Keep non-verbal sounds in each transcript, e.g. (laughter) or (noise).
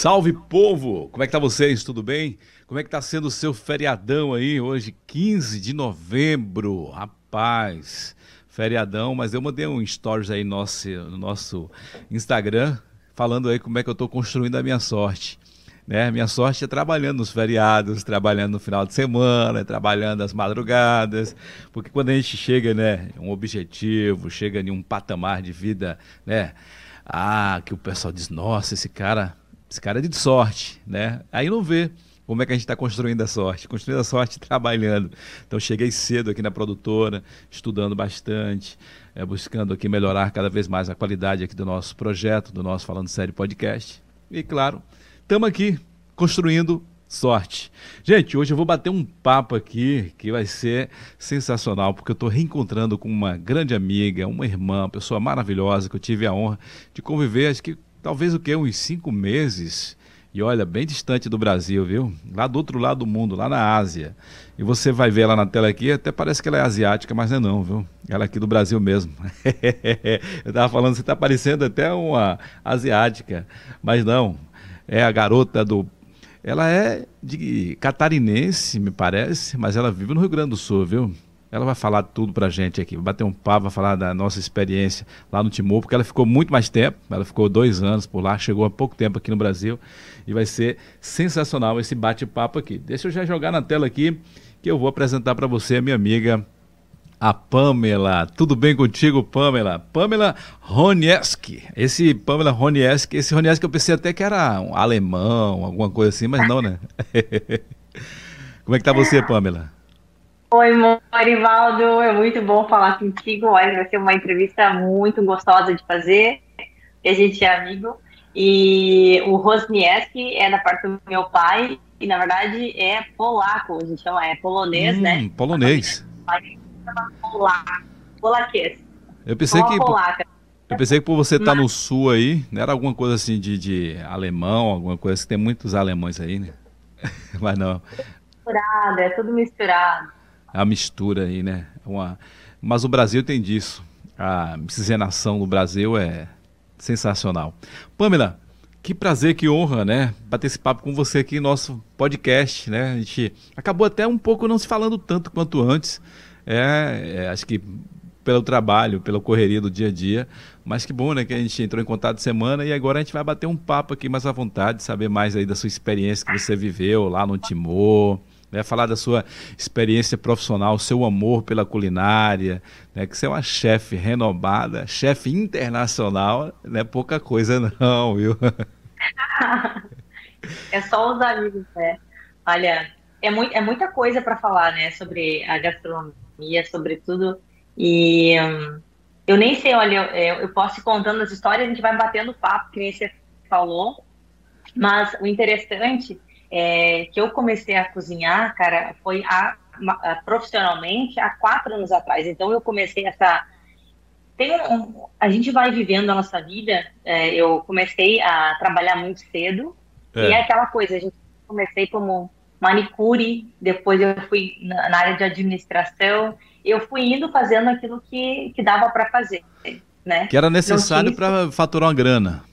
Salve povo! Como é que tá vocês? Tudo bem? Como é que tá sendo o seu feriadão aí hoje, 15 de novembro? Rapaz, feriadão, mas eu mandei um stories aí no nosso, no nosso Instagram falando aí como é que eu tô construindo a minha sorte. Né? Minha sorte é trabalhando nos feriados, trabalhando no final de semana, trabalhando às madrugadas, porque quando a gente chega, né, um objetivo, chega em um patamar de vida, né, ah, que o pessoal diz, nossa, esse cara esse cara é de sorte, né? Aí não vê como é que a gente está construindo a sorte. Construindo a sorte (laughs) trabalhando. Então cheguei cedo aqui na produtora, estudando bastante, é, buscando aqui melhorar cada vez mais a qualidade aqui do nosso projeto, do nosso Falando Sério Podcast. E claro, estamos aqui construindo sorte. Gente, hoje eu vou bater um papo aqui que vai ser sensacional, porque eu estou reencontrando com uma grande amiga, uma irmã, uma pessoa maravilhosa que eu tive a honra de conviver, acho que talvez o que? Uns cinco meses. E olha, bem distante do Brasil, viu? Lá do outro lado do mundo, lá na Ásia. E você vai ver ela na tela aqui, até parece que ela é asiática, mas não é não, viu? Ela é aqui do Brasil mesmo. (laughs) Eu tava falando, você tá parecendo até uma asiática, mas não. É a garota do ela é de catarinense, me parece, mas ela vive no Rio Grande do Sul, viu? Ela vai falar tudo pra gente aqui, vai bater um papo, vai falar da nossa experiência lá no Timor, porque ela ficou muito mais tempo, ela ficou dois anos por lá, chegou há pouco tempo aqui no Brasil e vai ser sensacional esse bate-papo aqui. Deixa eu já jogar na tela aqui que eu vou apresentar para você a minha amiga a Pamela. Tudo bem contigo, Pamela? Pamela Ronieski. Esse Pamela Ronieski, esse Ronieski eu pensei até que era um alemão, alguma coisa assim, mas não, né? (laughs) Como é que tá você, Pamela? Oi, Morivaldo, é muito bom falar contigo. Olha, vai ser uma entrevista muito gostosa de fazer. A gente é amigo. E o Rosnieski é da parte do meu pai, e na verdade é polaco, a gente chama, é polonês, hum, né? Polonês. Polaco, polaquês. Eu pensei que. Polaca. Eu pensei que por você estar tá no sul aí, não era alguma coisa assim de, de alemão, alguma coisa que tem muitos alemães aí, né? (laughs) Mas não. Misturado, é tudo misturado a mistura aí, né? Uma... Mas o Brasil tem disso. A miscigenação no Brasil é sensacional. Pamela, que prazer, que honra, né? Bater esse papo com você aqui no nosso podcast, né? A gente acabou até um pouco não se falando tanto quanto antes. É, é, acho que pelo trabalho, pela correria do dia a dia. Mas que bom, né? Que a gente entrou em contato semana e agora a gente vai bater um papo aqui mais à vontade, saber mais aí da sua experiência que você viveu lá no Timor, né, falar da sua experiência profissional, seu amor pela culinária, né, que você é uma chefe renomada, chefe internacional, não é pouca coisa não, viu? (laughs) é só os amigos, né? Olha, é, muito, é muita coisa para falar, né, sobre a gastronomia, sobretudo, e hum, eu nem sei, olha, eu, eu posso ir contando as histórias, a gente vai batendo papo, que nem você falou, mas o interessante é, que eu comecei a cozinhar, cara, foi a, a, profissionalmente há quatro anos atrás. Então eu comecei essa. Tem um, a gente vai vivendo a nossa vida. É, eu comecei a trabalhar muito cedo é. e é aquela coisa. A gente comecei como manicure, depois eu fui na, na área de administração. Eu fui indo fazendo aquilo que, que dava para fazer, né? Que era necessário para faturar uma grana.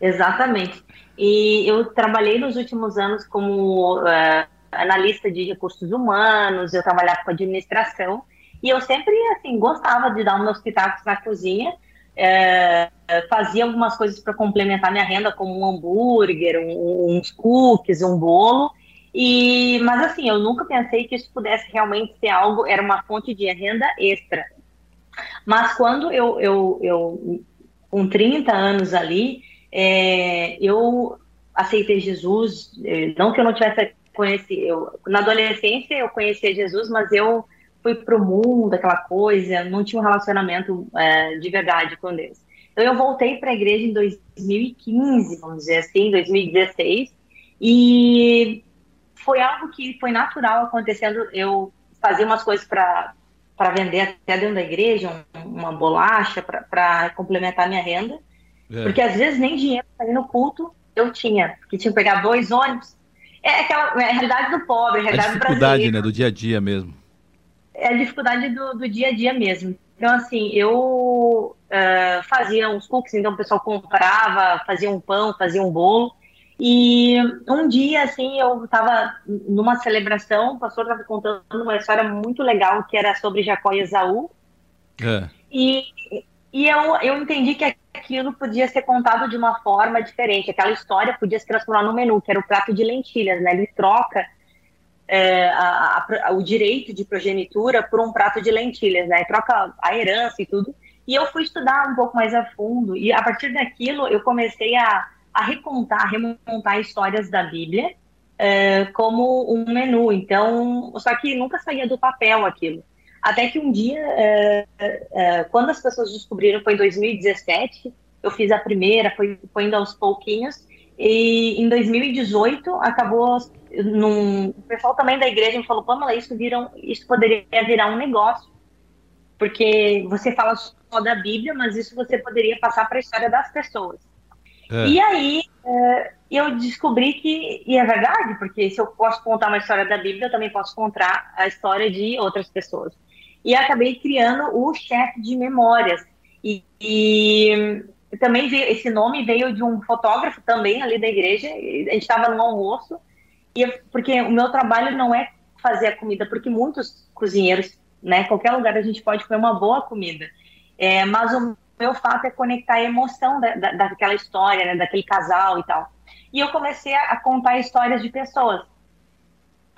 Exatamente. E eu trabalhei nos últimos anos como uh, analista de recursos humanos, eu trabalhava com administração, e eu sempre, assim, gostava de dar meus pitacos na cozinha, uh, fazia algumas coisas para complementar minha renda, como um hambúrguer, um, uns cookies, um bolo, e, mas assim, eu nunca pensei que isso pudesse realmente ser algo, era uma fonte de renda extra. Mas quando eu, eu, eu com 30 anos ali, é, eu aceitei Jesus, é, não que eu não tivesse conhecido, na adolescência eu conhecia Jesus, mas eu fui para o mundo, aquela coisa, não tinha um relacionamento é, de verdade com Deus. Então eu voltei para a igreja em 2015, vamos dizer assim, 2016, e foi algo que foi natural acontecendo. Eu fazia umas coisas para vender até dentro da igreja, uma bolacha para complementar minha renda. É. Porque às vezes nem dinheiro para ir no culto eu tinha, que tinha que pegar dois ônibus. É aquela é a realidade do pobre, a realidade a dificuldade, né, do dia a dia mesmo. É a dificuldade do, do dia a dia mesmo. Então, assim, eu uh, fazia uns cookies, então o pessoal comprava, fazia um pão, fazia um bolo. E um dia, assim, eu estava numa celebração, o pastor estava contando uma história muito legal que era sobre Jacó e Esaú. É. E, e eu, eu entendi que aquilo podia ser contado de uma forma diferente. Aquela história podia se transformar no menu, que era o prato de lentilhas, né? Ele troca é, a, a, o direito de progenitura por um prato de lentilhas, né? Troca a herança e tudo. E eu fui estudar um pouco mais a fundo, e a partir daquilo eu comecei a a recontar, remontar histórias da Bíblia uh, como um menu. Então, só que nunca saía do papel aquilo. Até que um dia, uh, uh, quando as pessoas descobriram, foi em 2017, eu fiz a primeira, foi, foi indo aos pouquinhos, e em 2018 acabou num, o pessoal também da igreja me falou, Pamela, isso, viram, isso poderia virar um negócio, porque você fala só da Bíblia, mas isso você poderia passar para a história das pessoas. É. E aí é, eu descobri que, e é verdade, porque se eu posso contar uma história da Bíblia, eu também posso contar a história de outras pessoas. E acabei criando o chefe de memórias. E, e também veio, esse nome veio de um fotógrafo também ali da igreja. A gente estava no almoço, e porque o meu trabalho não é fazer a comida, porque muitos cozinheiros, né, qualquer lugar a gente pode comer uma boa comida. É, mas o meu fato é conectar a emoção da, da, daquela história, né, daquele casal e tal. E eu comecei a, a contar histórias de pessoas.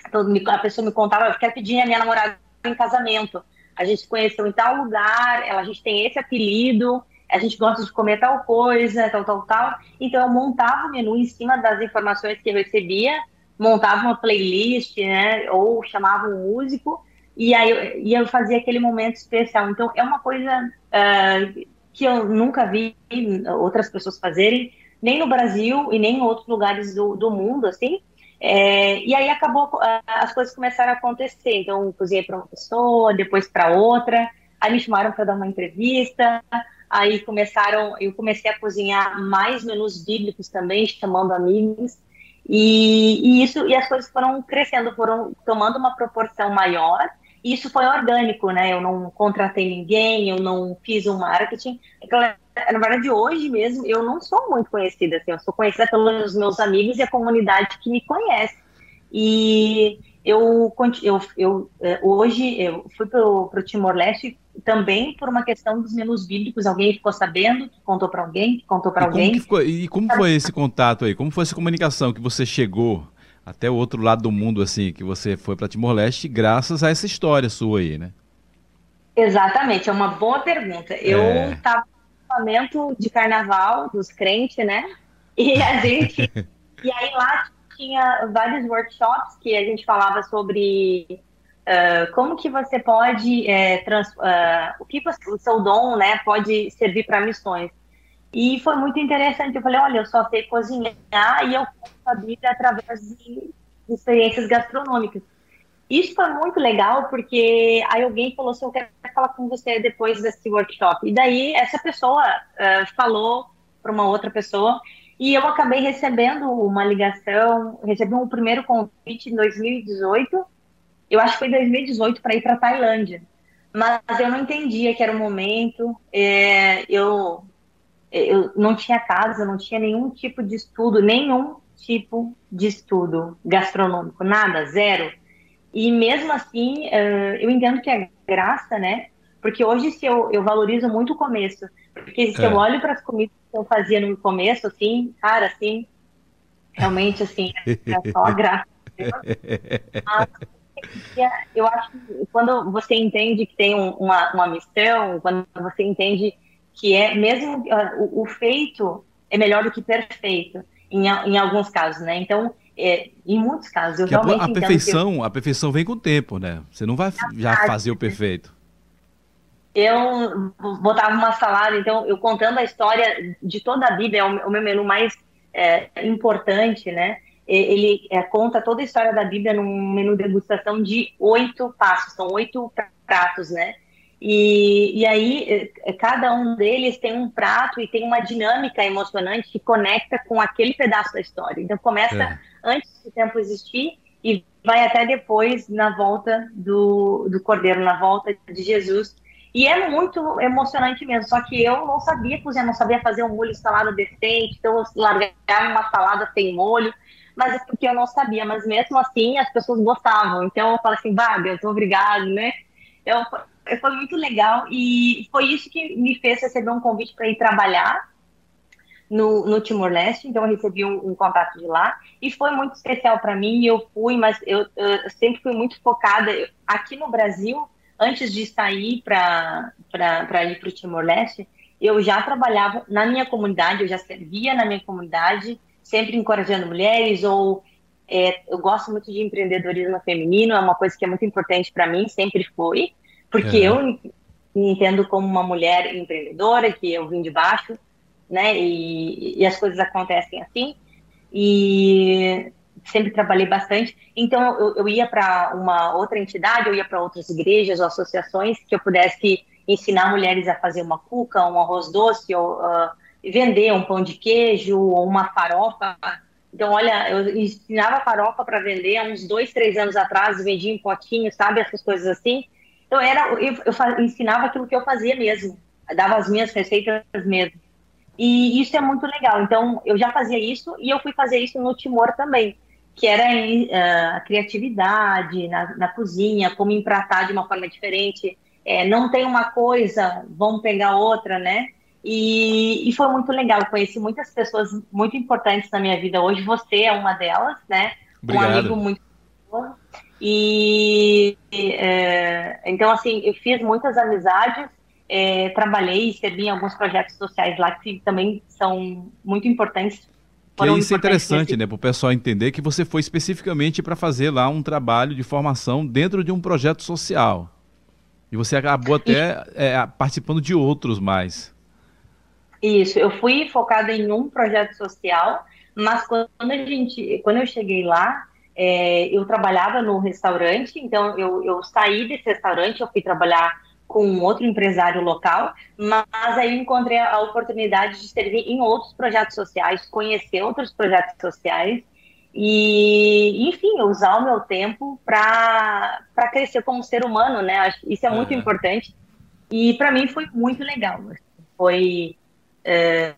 Então, a pessoa me contava, eu quero pedir a minha namorada em casamento. A gente se conheceu em tal lugar, ela, a gente tem esse apelido, a gente gosta de comer tal coisa, tal, tal, tal. Então, eu montava o menu em cima das informações que eu recebia, montava uma playlist, né, ou chamava um músico, e aí eu, e eu fazia aquele momento especial. Então, é uma coisa uh, que eu nunca vi outras pessoas fazerem, nem no Brasil e nem em outros lugares do, do mundo, assim. É, e aí acabou, as coisas começaram a acontecer. Então, cozinhei para uma pessoa, depois para outra. Aí me chamaram para dar uma entrevista. Aí começaram, eu comecei a cozinhar mais menus bíblicos também, chamando amigos. E, e isso, e as coisas foram crescendo, foram tomando uma proporção maior isso foi orgânico, né? Eu não contratei ninguém, eu não fiz um marketing. Na verdade, hoje mesmo, eu não sou muito conhecida, assim, eu sou conhecida pelos meus amigos e a comunidade que me conhece. E eu, eu, eu é, hoje eu fui para o Timor-Leste também por uma questão dos menus bíblicos. Alguém ficou sabendo, contou para alguém, contou para alguém. Ficou, e como foi esse contato aí? Como foi essa comunicação que você chegou até o outro lado do mundo, assim, que você foi para Timor-Leste graças a essa história sua aí, né? Exatamente, é uma boa pergunta. Eu estava no momento de carnaval dos crentes, né? E a gente. (laughs) e aí lá tinha vários workshops que a gente falava sobre uh, como que você pode. É, trans, uh, o que o seu dom né, pode servir para missões. E foi muito interessante. Eu falei, olha, eu só sei cozinhar e eu conto a Bíblia através de experiências gastronômicas. Isso foi muito legal, porque aí alguém falou assim, eu quero falar com você depois desse workshop. E daí essa pessoa uh, falou para uma outra pessoa, e eu acabei recebendo uma ligação, recebi um primeiro convite em 2018, eu acho que foi 2018, para ir para Tailândia. Mas eu não entendia que era o momento, é, eu eu não tinha casa, não tinha nenhum tipo de estudo, nenhum tipo de estudo gastronômico, nada, zero. E mesmo assim, uh, eu entendo que é graça, né? Porque hoje se eu, eu valorizo muito o começo. Porque se é. eu olho para as comidas que eu fazia no começo, assim, cara, assim, realmente, assim, é só (laughs) a graça. Mas, eu acho que quando você entende que tem uma, uma missão, quando você entende que é mesmo o, o, feito é melhor do que perfeito em, em alguns casos, né? Então, é, em muitos casos, eu que realmente a, perfeição, eu... a perfeição vem com o tempo, né? Você não vai já fazer o perfeito. Eu botava uma salada, então eu contando a história de toda a Bíblia, é o, meu menu mais é, importante, né? Ele é, conta toda a história da Bíblia num menu de degustação de oito passos, são oito pratos, né? E, e aí, eh, cada um deles tem um prato e tem uma dinâmica emocionante que conecta com aquele pedaço da história. Então, começa é. Antes do tempo existir e vai até depois na volta do, do Cordeiro, na volta de Jesus. E é muito emocionante mesmo, só que eu não sabia cozinhar, não sabia fazer um molho salada decente, então eu largava uma salada sem molho, mas é porque eu não sabia, mas mesmo assim as pessoas gostavam, então eu falo assim, Bárbara, obrigado, né? Então, foi muito legal e foi isso que me fez receber um convite para ir trabalhar no, no Timor-Leste, então eu recebi um, um, contato de lá e foi muito especial para mim. Eu fui, mas eu, eu, sempre fui muito focada aqui no Brasil. Antes de sair para ir para o Timor-Leste, eu já trabalhava na minha comunidade, eu já servia na minha comunidade, sempre encorajando mulheres ou é, eu gosto muito de empreendedorismo feminino, é uma coisa que é muito importante para mim, sempre foi, porque é. eu me entendo como uma mulher empreendedora, que eu vim de baixo, né? E, e as coisas acontecem assim. E sempre trabalhei bastante. Então, eu, eu ia para uma outra entidade, eu ia para outras igrejas ou associações que eu pudesse ensinar mulheres a fazer uma cuca, um arroz doce, ou uh, vender um pão de queijo, ou uma farofa. Então, olha, eu ensinava farofa para vender há uns dois, três anos atrás, vendia em potinho, sabe? Essas coisas assim. Então, era, eu, eu ensinava aquilo que eu fazia mesmo, dava as minhas receitas mesmo. E isso é muito legal. Então, eu já fazia isso e eu fui fazer isso no Timor também, que era uh, a criatividade na, na, cozinha, como empratar de uma forma diferente. É, não tem uma coisa, vamos pegar outra, né? E, e, foi muito legal. Eu conheci muitas pessoas muito importantes na minha vida hoje. Você é uma delas, né? Obrigado. Um amigo muito bom. E é, então, assim, eu fiz muitas amizades é, trabalhei e servi em alguns projetos sociais lá que também são muito importantes. Que isso é interessante, nesse... né, para o pessoal entender que você foi especificamente para fazer lá um trabalho de formação dentro de um projeto social. E você acabou até é, participando de outros mais. Isso, eu fui focada em um projeto social, mas quando a gente, quando eu cheguei lá, é, eu trabalhava no restaurante, então eu, eu saí desse restaurante, eu fui trabalhar com outro empresário local, mas aí encontrei a oportunidade de servir em outros projetos sociais, conhecer outros projetos sociais e, enfim, usar o meu tempo para crescer como ser humano, né? Isso é muito importante e para mim foi muito legal. Foi é,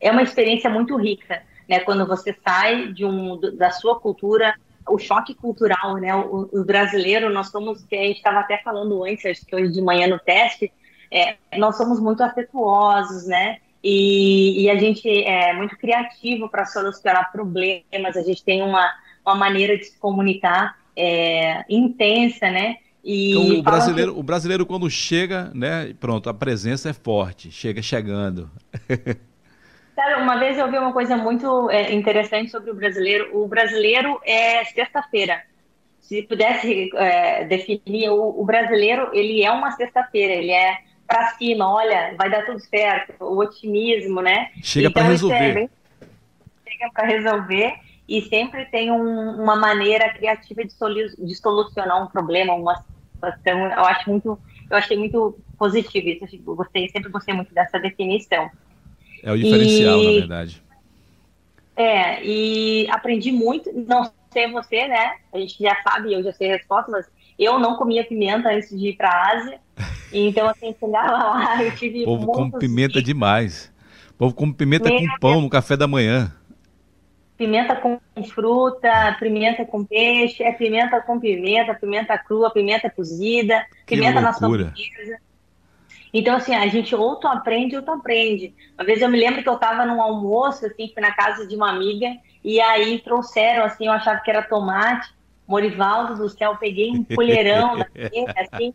é uma experiência muito rica, né? Quando você sai de um da sua cultura o choque cultural, né? O, o, brasileiro, nós somos, que a gente estava até falando antes, acho que hoje de manhã no teste, é, nós somos muito afetuosos, né? E, e a gente é muito criativo para solucionar problemas, a gente tem uma, uma maneira de se comunicar é, intensa, né? E então, o brasileiro, que... o brasileiro quando chega, né? Pronto, a presença é forte, chega chegando. (laughs) Sabe, uma vez eu vi uma coisa muito é, interessante sobre o brasileiro. O brasileiro é sexta-feira. Se pudesse é, definir, o, o, brasileiro, ele é uma sexta-feira, ele é para cima, olha, vai dar tudo certo, o otimismo, né? Chega então, para resolver. É bem, chega para resolver e sempre tem um, uma maneira criativa de, solu de, solucionar um problema, uma situação. Eu acho muito, eu achei muito positivo isso. Eu gostei, sempre gostei muito dessa definição. É o diferencial, e, na verdade. É, e aprendi muito, não sei você, né? A gente já sabe, eu já sei a resposta, mas eu não comia pimenta antes de ir para a Ásia. Então, assim, (laughs) chegava lá, eu tive. O povo come pimenta de... demais. O povo come pimenta com pão no café da manhã. Pimenta com fruta, pimenta com peixe, é pimenta com pimenta, pimenta crua, pimenta cozida, que pimenta loucura. na sobremesa. Então, assim, a gente ou tu aprende ou tu aprende. Uma vez eu me lembro que eu estava num almoço, assim, fui na casa de uma amiga, e aí trouxeram, assim, eu achava que era tomate. Morivaldo do céu, peguei um colherão daquele, (laughs) assim,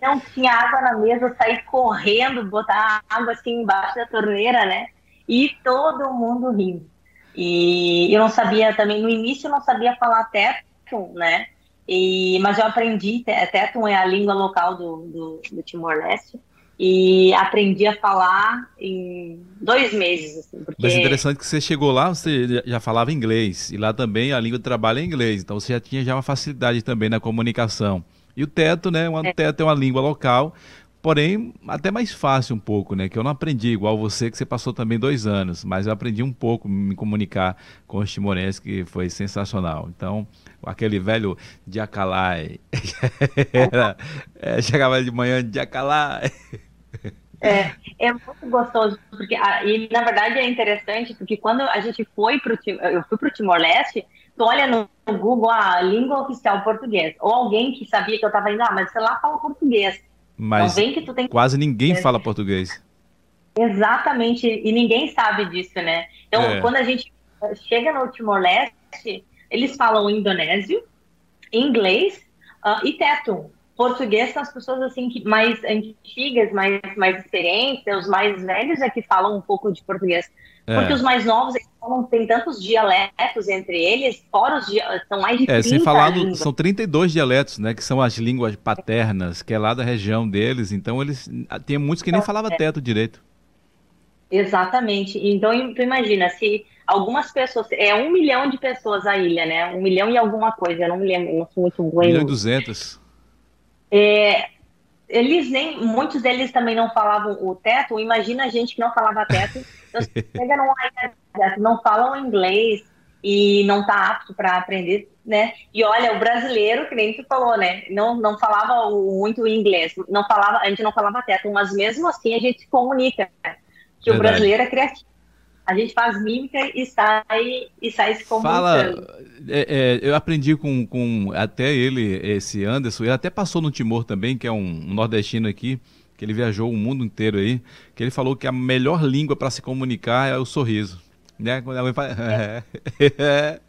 não tinha água na mesa, eu saí correndo, botar água assim embaixo da torneira, né? E todo mundo rindo. E eu não sabia também, no início eu não sabia falar teto, né? E, mas eu aprendi, teto é a língua local do, do, do Timor-Leste e aprendi a falar em dois meses. Assim, porque... Mas interessante que você chegou lá, você já falava inglês, e lá também a língua de trabalho é inglês, então você já tinha já uma facilidade também na comunicação. E o teto, né? O é. teto é uma língua local, Porém, até mais fácil um pouco, né? Que eu não aprendi igual você, que você passou também dois anos, mas eu aprendi um pouco me comunicar com os timorenses, que foi sensacional. Então, aquele velho Jacalai, (laughs) é, chegava de manhã Jacalai. É, é muito gostoso, porque, e na verdade é interessante, porque quando a gente foi para eu fui para o Timor-Leste, tu olha no Google a língua oficial português, ou alguém que sabia que eu estava indo, ah, mas você lá fala português. Mas então, tem... quase ninguém fala português. Exatamente, e ninguém sabe disso, né? Então, é. quando a gente chega no Timor-Leste, eles falam indonésio, inglês uh, e teto português são as pessoas assim que mais antigas, mais mais experientes, os mais velhos é que falam um pouco de português. É. Porque os mais novos eles falam, tem tantos dialetos entre eles, fora os são mais de 30 É, sem falar do, são 32 dialetos, né, que são as línguas paternas, que é lá da região deles, então eles tem muitos que nem então, falava é. teto direito. Exatamente. Então, tu imagina, se algumas pessoas, é um milhão de pessoas a ilha, né? Um milhão e alguma coisa, eu não me lembro, não sou muito boa. Um milhão e duzentos. É, eles nem, muitos deles também não falavam o teto. Imagina a gente que não falava teto. (laughs) Então, chega numa teto, não falam inglês e não está apto para aprender, né? E olha, o brasileiro, que nem tu falou, né? Não, não falava muito inglês, não falava, a gente não falava teto, mas mesmo assim a gente se comunica. Que Verdade. o brasileiro é criativo a gente faz mímica e sai, e sai se comunicando. Fala, é, é, eu aprendi com, com até ele, esse Anderson, ele até passou no Timor também, que é um, um nordestino aqui, que ele viajou o mundo inteiro aí, que ele falou que a melhor língua para se comunicar é o sorriso. Né? Quando a mãe fala. É. (laughs) É.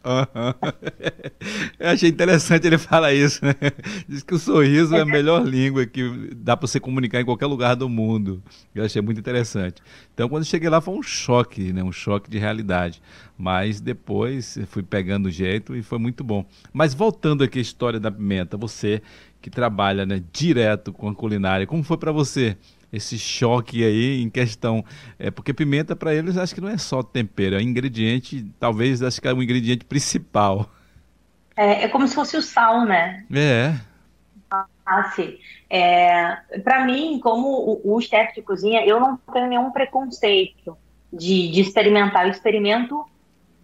Eu achei interessante ele falar isso, né? Diz que o sorriso é a melhor língua que dá para você comunicar em qualquer lugar do mundo. Eu achei muito interessante. Então, quando cheguei lá, foi um choque, né? Um choque de realidade. Mas depois fui pegando o jeito e foi muito bom. Mas voltando aqui à história da pimenta, você que trabalha né, direto com a culinária, como foi para você? Esse choque aí em questão. É, porque pimenta para eles acho que não é só tempero, é ingrediente, talvez acho que é o um ingrediente principal. É, é como se fosse o sal, né? É. Ah, sim. É, para mim, como o, o chefe de cozinha, eu não tenho nenhum preconceito de, de experimentar. Eu experimento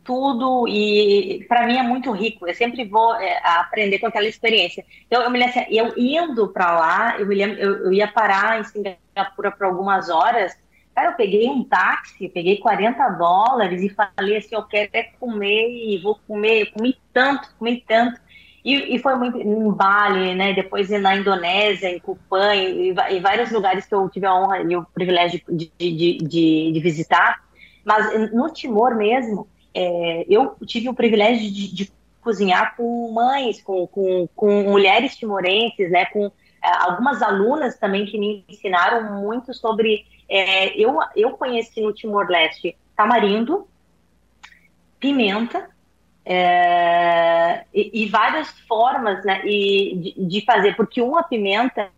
tudo e para mim é muito rico. Eu sempre vou é, aprender com aquela experiência. Então eu me lembro, assim, eu indo para lá, eu me lembro, eu, eu ia parar em Singapura por algumas horas. Cara, eu peguei um táxi, peguei 40 dólares e falei assim, eu quero é comer e vou comer. Eu comi tanto, comi tanto. E, e foi muito em Bali, né? Depois na Indonésia, em Kupang, em, em vários lugares que eu tive a honra e o privilégio de, de, de, de visitar. Mas no Timor mesmo, é, eu tive o privilégio de, de cozinhar com mães, com, com, com, mulheres timorenses, né, com é, algumas alunas também que me ensinaram muito sobre. É, eu, eu conheci no Timor-Leste tamarindo, pimenta é, e, e, várias formas né, e de, de, fazer, porque uma pimenta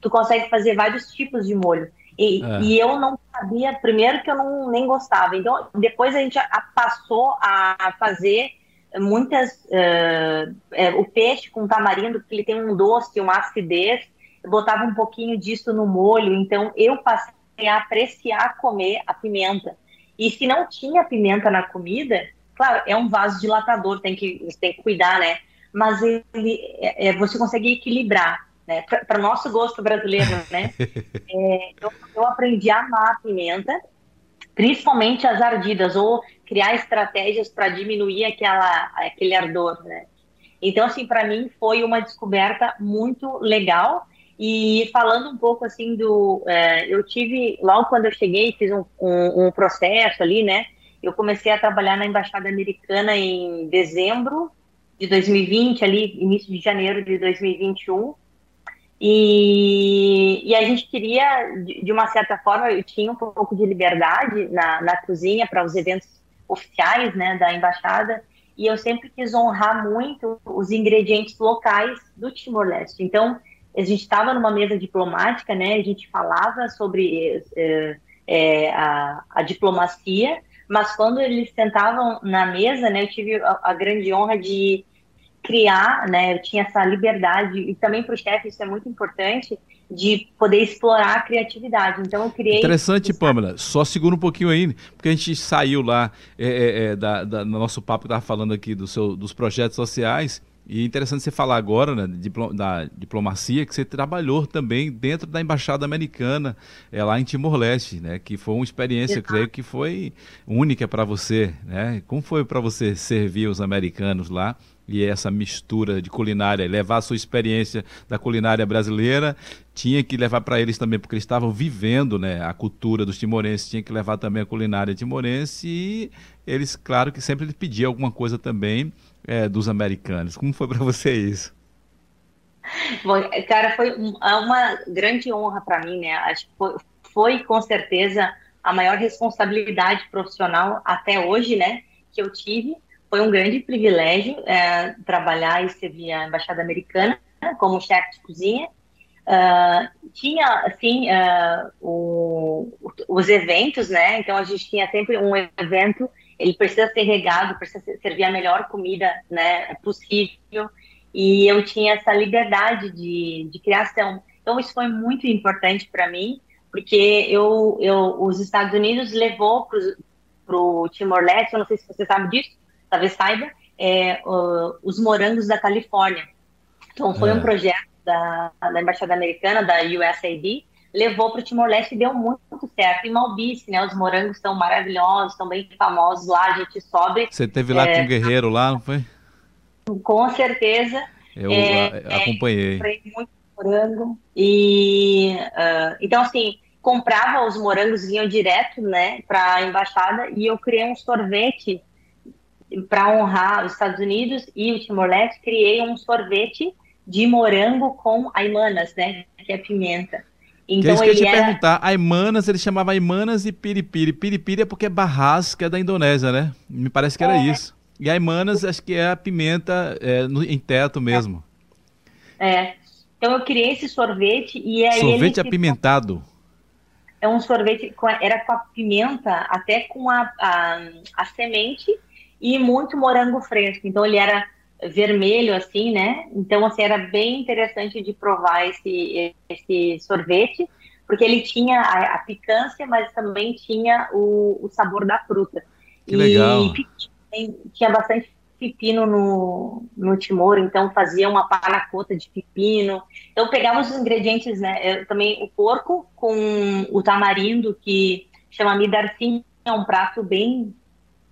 tu consegue fazer vários tipos de molho. E, é. e, eu não sabia, primeiro que eu não nem gostava. Então, depois a gente passou a fazer muitas. Uh, é, o peixe com tamarindo, porque ele tem um doce, uma acidez. Eu botava um pouquinho disso no molho. Então, eu passei a apreciar comer a pimenta. E se não tinha pimenta na comida, claro, é um vaso dilatador, tem que, tem que cuidar, né? Mas ele, é, é você consegue equilibrar né? Para o nosso gosto brasileiro, né? (laughs) é, eu, eu aprendi a amar a pimenta, principalmente as ardidas, ou criar estratégias para diminuir aquela, aquele ardor, né? Então, assim, para mim foi uma descoberta muito legal. E falando um pouco assim do. É, eu tive, logo quando eu cheguei, fiz um, um, um, processo ali, né? Eu comecei a trabalhar na Embaixada Americana em dezembro de 2020, ali, início de janeiro de 2021. E, e a gente queria, de, uma certa forma, eu tinha um pouco de liberdade na, na cozinha para os eventos oficiais né, da embaixada, e eu sempre quis honrar muito os ingredientes locais do Timor-Leste. Então, a gente estava numa mesa diplomática, né, a gente falava sobre é, é, a, a, diplomacia, mas quando eles sentavam na mesa, né, eu tive a, a grande honra de criar, né? Eu tinha essa liberdade e também para o chefe isso é muito importante de poder explorar a criatividade. Então eu criei. Interessante, Pamela. Só segura um pouquinho aí, porque a gente saiu lá é, é, é da, da, no nosso papo que estava falando aqui do seu, dos projetos sociais. E é interessante você falar agora né, da diplomacia, que você trabalhou também dentro da Embaixada Americana, é, lá em Timor-Leste, né, que foi uma experiência, Exato. creio que foi única para você. Né? Como foi para você servir os americanos lá e essa mistura de culinária, levar a sua experiência da culinária brasileira, tinha que levar para eles também, porque eles estavam vivendo né, a cultura dos timorenses, tinha que levar também a culinária timorense e eles, claro que sempre pediam alguma coisa também é, dos americanos. Como foi para você isso? Bom, cara, foi é uma grande honra para mim, né? Acho que foi, foi com certeza a maior responsabilidade profissional até hoje, né, que eu tive foi um grande privilégio é, trabalhar e servir a Embaixada Americana como chefe de cozinha. Uh, tinha, assim, uh, o, os eventos, né? Então, a gente tinha sempre um evento, ele precisa ser regado, precisa servir a melhor comida né, possível. E eu tinha essa liberdade de, de criação. Então, isso foi muito importante para mim, porque eu, eu, os Estados Unidos levou para o Timor-Leste, eu não sei se você sabe disso, talvez saiba, é, uh, os morangos da Califórnia. Então, foi é. um projeto da, da Embaixada Americana, da USAID, levou para o Timor-Leste e deu muito, muito certo. Em Malbice, né, os morangos estão maravilhosos, estão bem famosos lá, a gente sobe. Você teve lá é, com o Guerreiro lá, não foi? Com certeza. Eu é, acompanhei. É, muito morango. E, uh, então, assim, comprava os morangos, vinham direto né, para a embaixada e eu criei um sorvete para honrar os Estados Unidos e o Timor-Leste, criei um sorvete de morango com aimanas, né? Que é pimenta. Então, que é isso que eu ia te era... perguntar. Aimanas, ele chamava Aimanas e Piripiri. Piripiri é porque é Barras, que é da Indonésia, né? Me parece que era é. isso. E Aimanas, acho que é a pimenta é, no, em teto mesmo. É. é. Então eu criei esse sorvete e aí Sorvete apimentado. É um sorvete, com, era com a pimenta, até com a, a, a semente e muito morango fresco. Então ele era vermelho assim, né? Então assim era bem interessante de provar esse esse sorvete, porque ele tinha a, a picância, mas também tinha o, o sabor da fruta. Que e legal. tinha bastante pepino no, no Timor, então fazia uma panacota de pepino. Então pegava os ingredientes, né? Eu, também o porco com o tamarindo, que chama midarsim, é um prato bem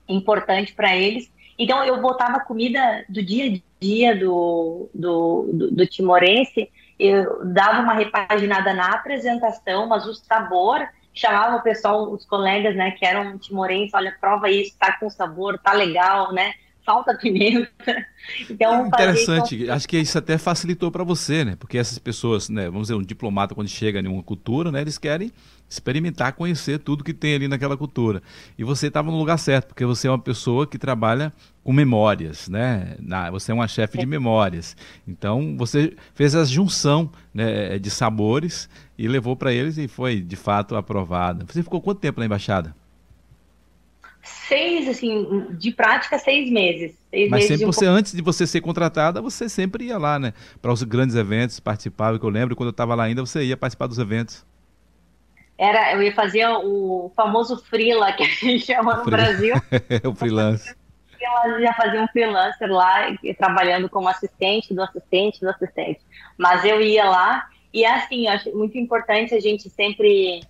importante para eles. Então eu botava comida do dia a dia do, do, do, do, timorense, eu dava uma repaginada na apresentação, mas o sabor chamava o pessoal, os colegas, né, que eram timorenses, olha, prova isso, tá com sabor, tá legal, né? Falta pimenta. (laughs) Então, Interessante, acho que isso até facilitou para você, né? Porque essas pessoas, né, vamos dizer, um diplomata quando chega em uma cultura, né, eles querem experimentar, conhecer tudo que tem ali naquela cultura. E você estava no lugar certo, porque você é uma pessoa que trabalha com memórias, né? Na, você é uma chefe de é. memórias. Então, você fez a junção né, de sabores e levou para eles e foi, de fato, aprovada. Você ficou quanto tempo na embaixada? Seis, assim, de prática, seis meses. Seis Mas meses sempre um você, pouco... antes de você ser contratada, você sempre ia lá, né? Para os grandes eventos, participava, que eu lembro, quando eu estava lá ainda, você ia participar dos eventos. Era, eu ia fazer o famoso freela, que a gente chama no Brasil. (laughs) o freelance. Eu já fazia um freelancer lá, trabalhando como assistente do assistente do assistente. Mas eu ia lá, e é assim, eu acho muito importante a gente sempre...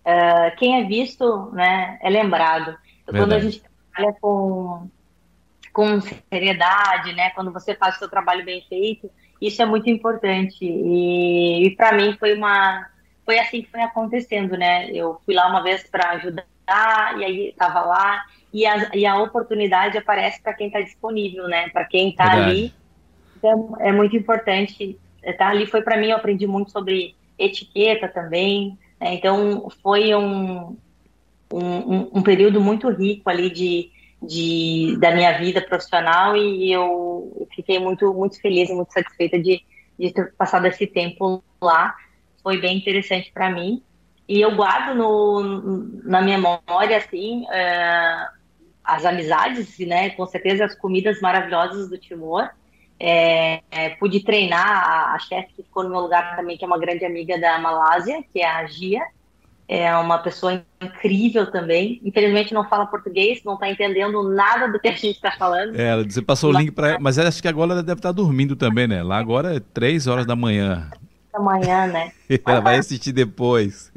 Uh, quem é visto, né, é lembrado. Verdade. Quando a gente trabalha com, com seriedade, né? Quando você faz o seu trabalho bem feito, isso é muito importante. E, e para mim foi uma foi assim que foi acontecendo, né? Eu fui lá uma vez para ajudar e aí estava lá e a, e a oportunidade aparece para quem está disponível, né? Para quem está ali. Então é muito importante estar tá ali. Foi para mim eu aprendi muito sobre etiqueta também. Né? Então foi um um, um, período muito rico ali de, de, da minha vida profissional e eu fiquei muito, muito feliz e muito satisfeita de, de ter passado esse tempo lá. Foi bem interessante para mim. E eu guardo no, na minha memória, assim, uh, as amizades, né? Com certeza as comidas maravilhosas do Timor. É, é, pude treinar a, a chefe que ficou no meu lugar também, que é uma grande amiga da Malásia, que é a Gia. É uma pessoa incrível também. Infelizmente não fala português, não está entendendo nada do que a gente está falando. É, você passou o link para mas acho que agora ela deve estar tá dormindo também, né? Lá agora é três horas da manhã. Da manhã, né? (laughs) ela vai assistir depois.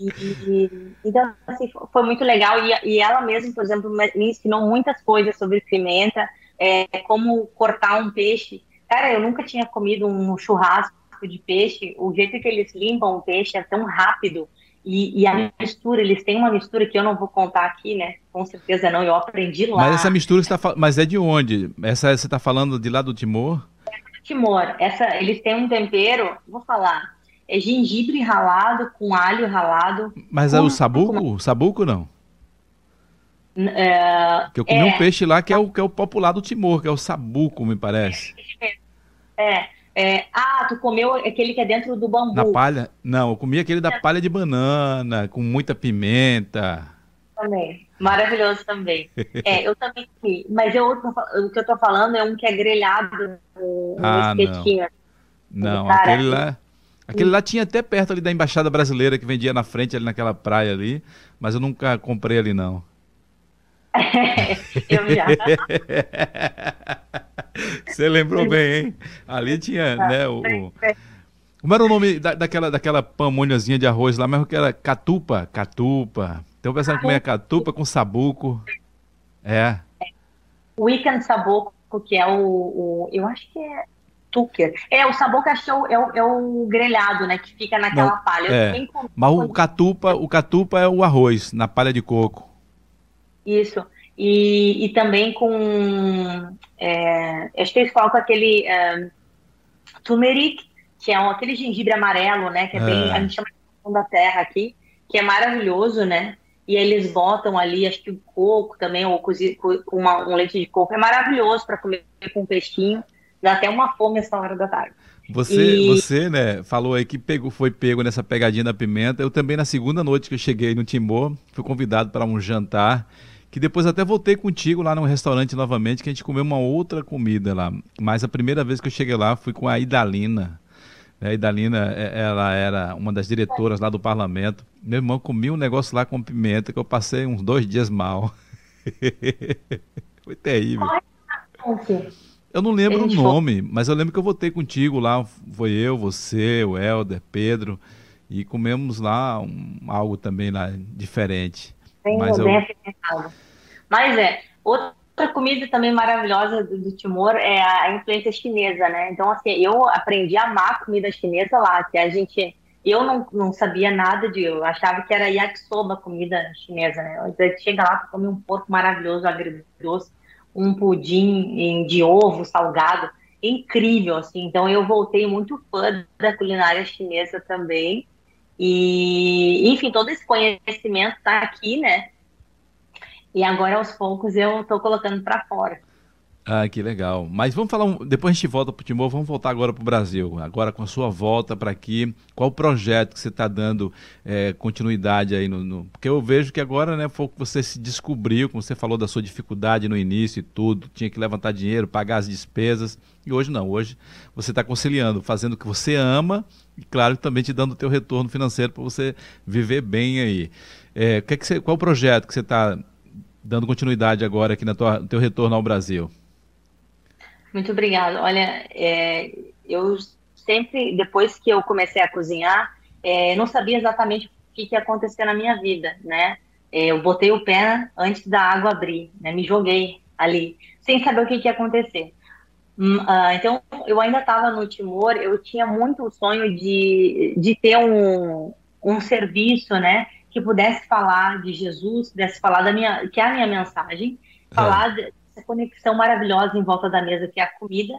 e, e, então, assim, foi muito legal. E, e ela mesma, por exemplo, me ensinou muitas coisas sobre pimenta é, como cortar um peixe. Cara, eu nunca tinha comido um churrasco de peixe. O jeito que eles limpam o peixe é tão rápido. E, e, a mistura, eles têm uma mistura que eu não vou contar aqui, né? Com certeza não, eu aprendi lá. Mas essa mistura você tá, mas é de onde? Essa você está falando de lá do Timor? É Timor. Essa, eles têm um tempero, vou falar, é gengibre ralado com alho ralado. Mas é o sabuco? Com... Sabuco não? É, que eu comi é, um peixe lá que é, o, que é o popular do Timor, que é o sabuco, me parece. É, é, ah, tu comeu aquele que é dentro do bambu. Na palha? Não, eu comi aquele da palha de banana, com muita pimenta. Também. Maravilhoso também. (laughs) é, eu também comi. Mas eu, o que eu tô falando é um que é grelhado no ah, espetinho. Não, não aquele lá. Aquele lá tinha até perto ali da embaixada brasileira que vendia na frente ali naquela praia ali, mas eu nunca comprei ali não. (laughs) eu já. Você lembrou bem, hein? Ali tinha, né, o, o... Como era o nome da, daquela, daquela pamonhazinha de arroz lá, mesmo que era catupa? Catupa. Então pensando que comia catupa com sabuco. É. O Weekend sabuco, que é o, o, Eu acho que é tucker. É, o sabuco é o, é o, é o grelhado, né? Que fica naquela Não, palha. É. Mas o catupa, o catupa é o arroz, na palha de coco. Isso. E, e também com. É, acho que eles colocam aquele é, turmeric, que é um, aquele gengibre amarelo, né? Que é bem. É. A gente chama de da terra aqui, que é maravilhoso, né? E eles botam ali, acho que o coco também, ou cozido, com uma, um leite de coco. É maravilhoso para comer com um peixinho. Dá até uma fome essa hora da tarde. Você, e... você, né, falou aí que pegou, foi pego nessa pegadinha da pimenta. Eu também, na segunda noite que eu cheguei no Timor, fui convidado para um jantar que depois até voltei contigo lá no restaurante novamente, que a gente comeu uma outra comida lá. Mas a primeira vez que eu cheguei lá fui com a Idalina. A Idalina, é, ela era uma das diretoras lá do parlamento. Meu irmão comia um negócio lá com pimenta que eu passei uns dois dias mal. (laughs) Foi terrível. Eu não lembro o nome, mas eu lembro que eu votei contigo lá. Foi eu, você, o Helder, Pedro. E comemos lá um, algo também lá diferente. Mas, eu... mas é, outra comida também maravilhosa do, do, Timor é a influência chinesa, né? Então, assim, eu aprendi a amar a comida chinesa lá, que a gente... Eu não, não sabia nada de... Eu achava que era yakisoba, comida chinesa, né? Então, chega lá, come um porco maravilhoso, agridoce, um pudim de ovo salgado, incrível, assim. Então, eu voltei muito fã da culinária chinesa também. E, enfim, todo esse conhecimento está aqui, né? E agora, aos poucos, eu estou colocando para fora. Ah, que legal. Mas vamos falar, um, depois a gente volta para o Timor, vamos voltar agora para o Brasil. Agora com a sua volta para aqui, qual o projeto que você está dando é, continuidade aí no, no, Porque eu vejo que agora, né, foi que você se descobriu, como você falou da sua dificuldade no início e tudo, tinha que levantar dinheiro, pagar as despesas. E hoje não, hoje você está conciliando, fazendo o que você ama e, claro, também te dando o teu retorno financeiro para você viver bem aí. É, que é que você, qual o projeto que você está dando continuidade agora aqui na tua, no teu retorno ao Brasil? Muito obrigada. Olha, é, eu sempre, depois que eu comecei a cozinhar, é, não sabia exatamente o que, que ia acontecer na minha vida, né? É, eu botei o pé antes da água abrir, né? Me joguei ali, sem saber o que, que ia acontecer. Uh, então, eu ainda estava no Timor, eu tinha muito o sonho de, de ter um, um serviço, né? Que pudesse falar de Jesus, pudesse falar da minha, que é a minha mensagem, falar é essa conexão maravilhosa em volta da mesa, que é a comida.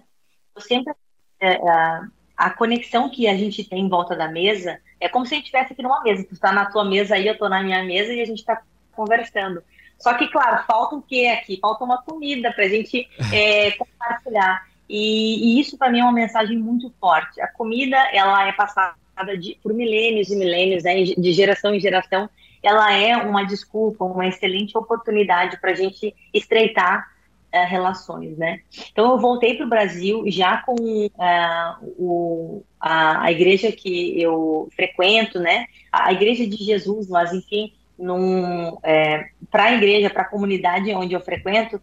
Eu sempre. É, a, a conexão que a gente tem em volta da mesa é como se a gente estivesse aqui numa mesa. Tu está na tua mesa aí, eu estou na minha mesa e a gente está conversando. Só que, claro, falta o que aqui? Falta uma comida para a gente (laughs) é, compartilhar. E, e isso, para mim, é uma mensagem muito forte. A comida, ela é passada de, por milênios e milênios, né, de geração em geração. Ela é uma desculpa, uma excelente oportunidade para a gente estreitar uh, relações, né? Então eu voltei para o Brasil já com uh, o, a, a, igreja que eu frequento, né? A igreja de Jesus, mas enfim, é, para a igreja, para a comunidade onde eu frequento,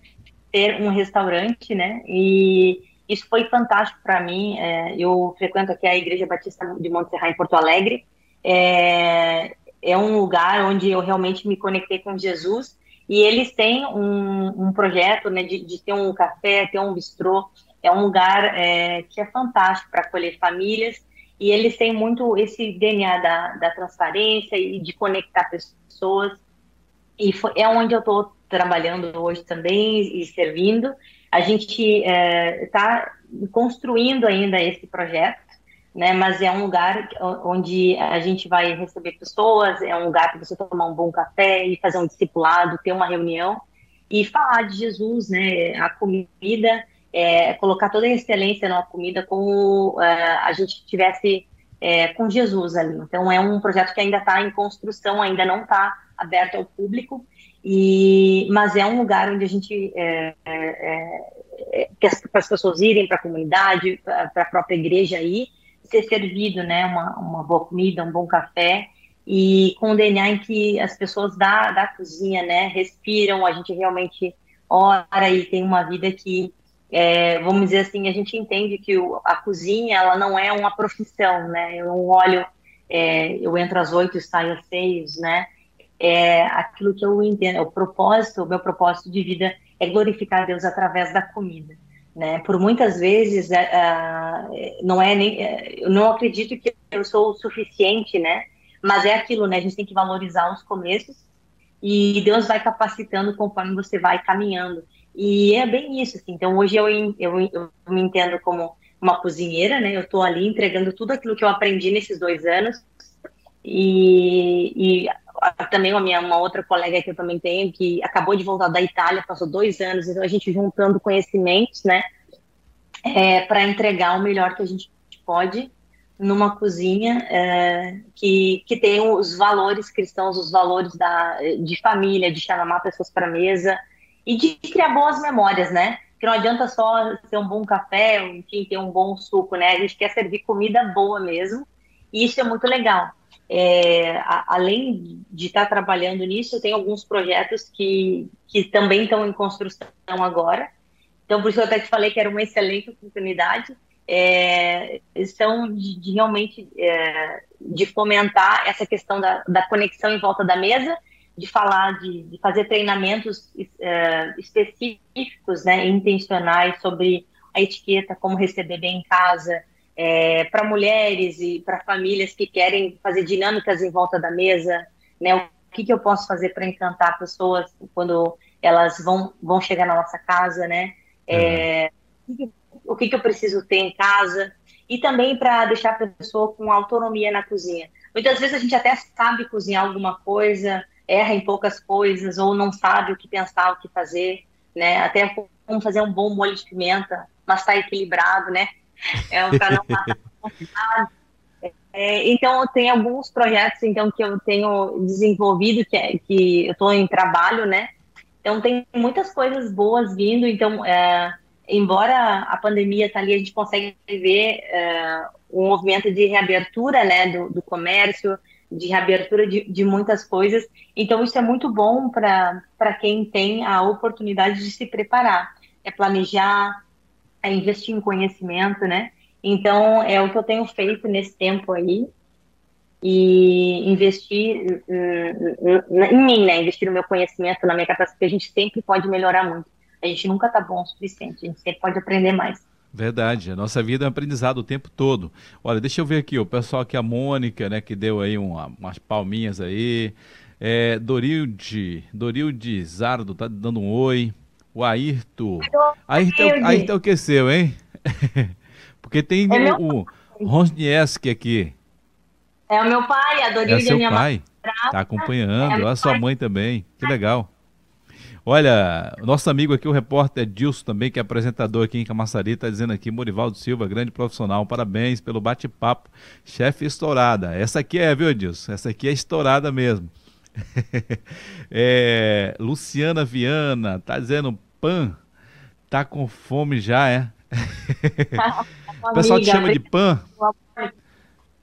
ter um restaurante, né? E isso foi fantástico para mim. É, eu frequento aqui a Igreja Batista de Montserrat em Porto Alegre. É, é um lugar onde eu realmente me conectei com Jesus e eles têm um, um projeto né, de, de, ter um café, ter um bistrô. É um lugar é, que é fantástico para acolher famílias e eles têm muito esse DNA da, da transparência e de conectar pessoas. E foi, é onde eu estou trabalhando hoje também e servindo. A gente está é, construindo ainda esse projeto né? Mas é um lugar onde a gente vai receber pessoas, é um lugar para você tomar um bom café e fazer um discipulado, ter uma reunião e falar de Jesus, né? A comida, é, colocar toda a excelência na comida como é, a gente tivesse é, com Jesus ali. Então é um projeto que ainda está em construção, ainda não está aberto ao público, e mas é um lugar onde a gente é, é, que as, as pessoas irem para a comunidade, para a própria igreja aí ser servido, né, uma, uma boa comida, um bom café, e com o DNA em que as pessoas da, da cozinha, né, respiram, a gente realmente ora e tem uma vida que, é, vamos dizer assim, a gente entende que o, a cozinha, ela não é uma profissão, né, eu não olho, é, eu entro às oito e saio às seis, né, é aquilo que eu entendo, o propósito, o meu propósito de vida é glorificar Deus através da comida né? Por muitas vezes uh, não é nem, uh, eu não acredito que eu sou o suficiente, né? Mas é aquilo, né? A gente tem que valorizar os começos e Deus vai capacitando conforme você vai caminhando. E é bem isso, assim. Então hoje eu, eu, eu me entendo como uma cozinheira, né? Eu estou ali entregando tudo aquilo que eu aprendi nesses dois anos e, e também uma, minha, uma outra colega que eu também tenho, que acabou de voltar da Itália, passou dois anos, então a gente juntando conhecimentos, né, é, para entregar o melhor que a gente pode numa cozinha é, que, que tem os valores cristãos, os valores da, de família, de chamar pessoas para a mesa e de criar boas memórias, né? Que não adianta só ser um bom café, enfim, ter um bom suco, né? A gente quer servir comida boa mesmo, e isso é muito legal. É, a, além de estar tá trabalhando nisso, eu tenho alguns projetos que, que também estão em construção agora. Então, por isso eu até te falei que era uma excelente oportunidade. É, são de, de realmente é, de fomentar essa questão da, da, conexão em volta da mesa, de falar, de, de fazer treinamentos é, específicos, né, intencionais sobre a etiqueta, como receber bem em casa, é, para mulheres e para famílias que querem fazer dinâmicas em volta da mesa, né? O que, que eu posso fazer para encantar pessoas quando elas vão, vão chegar na nossa casa, né? É, uhum. O que, que eu preciso ter em casa e também para deixar a pessoa com autonomia na cozinha. Muitas vezes a gente até sabe cozinhar alguma coisa, erra em poucas coisas ou não sabe o que pensar, o que fazer, né? Até como fazer um bom molho de pimenta, mas está equilibrado, né? (laughs) é um canal é, então tem alguns projetos então que eu tenho desenvolvido que, é, que eu estou em trabalho né? Então tem muitas coisas boas vindo então é, embora a pandemia está ali a gente consegue ver é, um movimento de reabertura né do, do comércio de reabertura de, de, muitas coisas. Então isso é muito bom para para quem tem a oportunidade de se preparar é planejar é investir em conhecimento, né? Então, é o que eu tenho feito nesse tempo aí. E investir em mim, né? Investir no meu conhecimento, na minha capacidade, porque a gente sempre pode melhorar muito. A gente nunca tá bom o suficiente, a gente sempre pode aprender mais. Verdade, a nossa vida é um aprendizado o tempo todo. Olha, deixa eu ver aqui, o pessoal aqui, a Mônica, né, que deu aí uma, umas palminhas aí. É, Dorilde, Dorilde Zardo tá dando um oi. O Ayrton. Ayrton, é Ayrton é o que seu, hein? (laughs) Porque tem é o, o Rosnieski aqui. É o meu pai, a Dorilha, é seu minha pai. Está acompanhando, é a sua mãe também. Que legal. Olha, nosso amigo aqui, o repórter Dilson também, que é apresentador aqui em Camaçari, está dizendo aqui, Morivaldo Silva, grande profissional, parabéns pelo bate-papo, chefe estourada. Essa aqui é, viu, Dilson? Essa aqui é estourada mesmo. (laughs) é, Luciana Viana, tá dizendo Pan, Tá com fome já, é? o (laughs) pessoal te chama de Pan?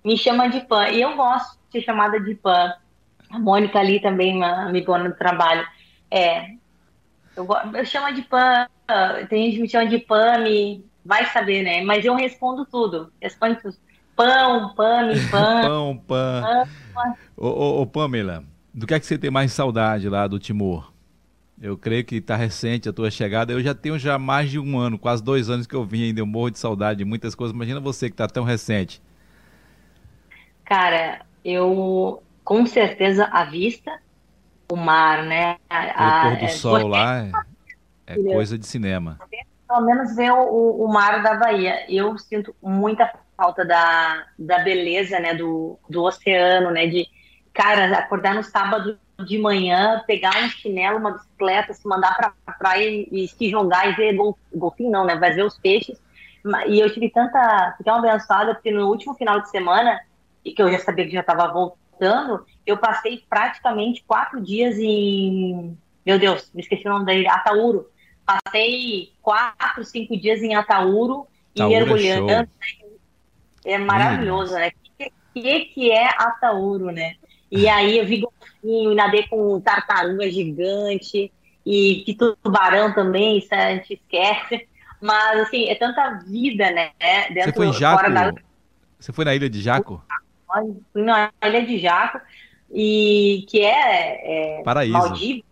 Me chama de Pan. E eu gosto de ser chamada de Pan. A Mônica ali também, uma amigona do trabalho. É. Eu, eu chamo de Pan. Tem gente que me chama de Pan, me, vai saber, né? Mas eu respondo tudo. Respondo tudo. Pão, (laughs) pão, pão. pão, pão. Ô, ô, ô, Pamela, do que é que você tem mais saudade lá do Timor? Eu creio que está recente a tua chegada. Eu já tenho já mais de um ano, quase dois anos que eu vim ainda. Eu morro de saudade de muitas coisas. Imagina você que está tão recente. Cara, eu com certeza a vista, o mar, né? A, o pôr do é, sol lá é, é, coisa de cinema. Pelo menos ver o, o mar da Bahia. Eu sinto muita falta da, da beleza, né? Do, do oceano, né? De, cara, acordar no sábado de manhã, pegar um chinelo, uma bicicleta, se mandar para a praia e, se jogar e ver gol, golfinho, não, né? Vai ver os peixes. E eu tive tanta. Fiquei uma abençoada, porque no último final de semana, e que eu já sabia que já estava voltando, eu passei praticamente quatro dias em. Meu Deus, me esqueci o nome dele, Ataúro. Passei quatro, cinco dias em Ataúro e é mergulhando. É, é maravilhoso, né? O que, que é Ataúro, né? E aí eu vi golfinho, nadei com tartaruga gigante e que tubarão também, isso a gente esquece. Mas, assim, é tanta vida, né? Dentro, Você foi em Jaco? Da... Você foi na ilha de Jaco? Fui na ilha de Jaco, e que é, é paraíso. Maldivas.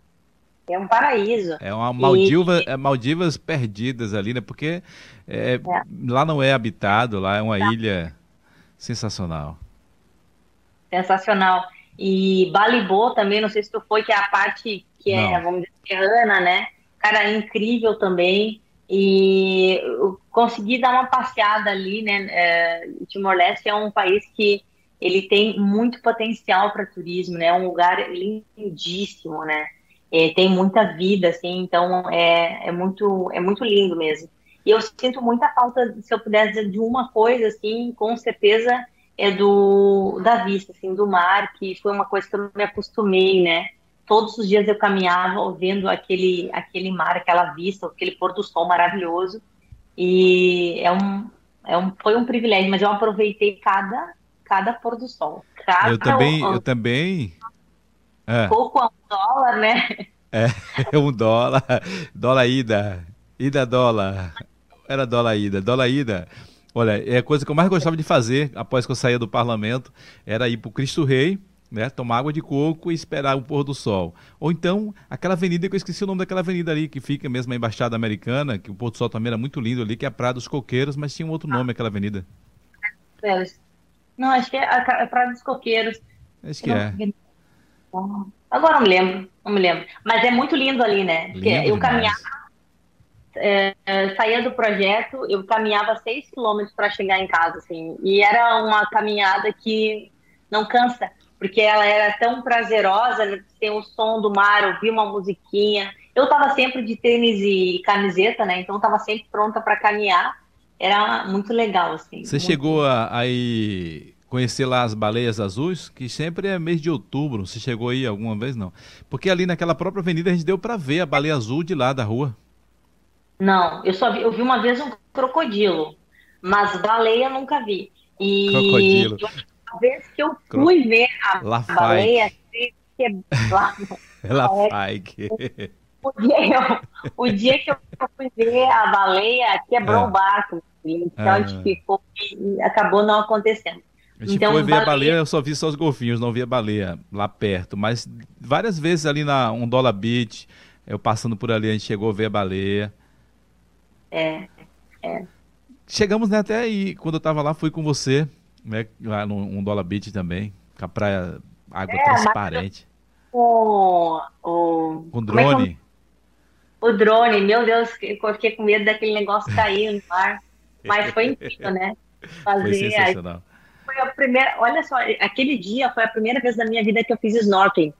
É um paraíso. É uma Maldiva, e... é Maldivas perdidas ali, né? Porque é, é. lá não é habitado, lá é uma tá. ilha sensacional. Sensacional. E Balibô também, não sei se tu foi, que é a parte que é, não. vamos dizer, serrana, né? Cara, é incrível também. E eu consegui dar uma passeada ali, né? É, Timor-Leste é um país que ele tem muito potencial para turismo, né? É um lugar lindíssimo, né? É, tem muita vida, assim, então é, é, muito, é muito lindo mesmo. E eu sinto muita falta, se eu pudesse dizer de uma coisa, assim, com certeza é do da vista, assim, do mar, que foi uma coisa que eu me acostumei, né? Todos os dias eu caminhava vendo aquele, aquele mar, aquela vista, aquele pôr do sol maravilhoso. E é um, é um, foi um privilégio, mas eu aproveitei cada, cada pôr do sol. Cada eu também, eu também. É. Pouco a um dólar, né? É, (laughs) um dólar. Dólar ida. Ida dólar. Era dólar ida. Dólar ida. Olha, é a coisa que eu mais gostava de fazer após que eu saía do parlamento era ir para o Cristo Rei, né, tomar água de coco e esperar o pôr do sol. Ou então, aquela avenida que eu esqueci o nome daquela avenida ali, que fica mesmo na Embaixada Americana, que o pôr do sol também era muito lindo ali, que é a Praia dos Coqueiros, mas tinha um outro nome aquela avenida. Não, acho que é a Praia dos Coqueiros. Acho que é. Agora não me lembro, não me lembro. Mas é muito lindo ali, né? Porque eu caminhava é, saía do projeto, eu caminhava seis quilômetros para chegar em casa, assim, e era uma caminhada que não cansa, porque ela era tão prazerosa, né, ter o som do mar, ouvir uma musiquinha. Eu estava sempre de tênis e camiseta, né? Então estava sempre pronta para caminhar. Era muito legal, assim. Você chegou a, a ir conhecer lá as baleias azuis, que sempre é mês de outubro. Você chegou aí alguma vez não? Porque ali naquela própria avenida a gente deu para ver a baleia azul de lá da rua. Não, eu só vi, eu vi uma vez um crocodilo, mas baleia nunca vi. E crocodilo. a vez que eu fui Cro... ver a La baleia, que é lá, (laughs) o, dia, o dia que eu fui ver a baleia, quebrou é. o barco. Então a gente ficou e acabou não acontecendo. A gente então, foi ver baleia... a baleia, eu só vi só os golfinhos, não vi a baleia lá perto. Mas várias vezes ali na um Dollar Beach, eu passando por ali, a gente chegou a ver a baleia. É, é. Chegamos né, até aí, quando eu estava lá, fui com você, né, lá no um Dollar Beach também, com a praia, água é, transparente. O, o, com é drone. É o drone, meu Deus, eu fiquei com medo daquele negócio cair no mar. Mas foi incrível, né? (laughs) Fazer, foi sensacional. Foi a primeira, olha só, aquele dia foi a primeira vez na minha vida que eu fiz snorkeling.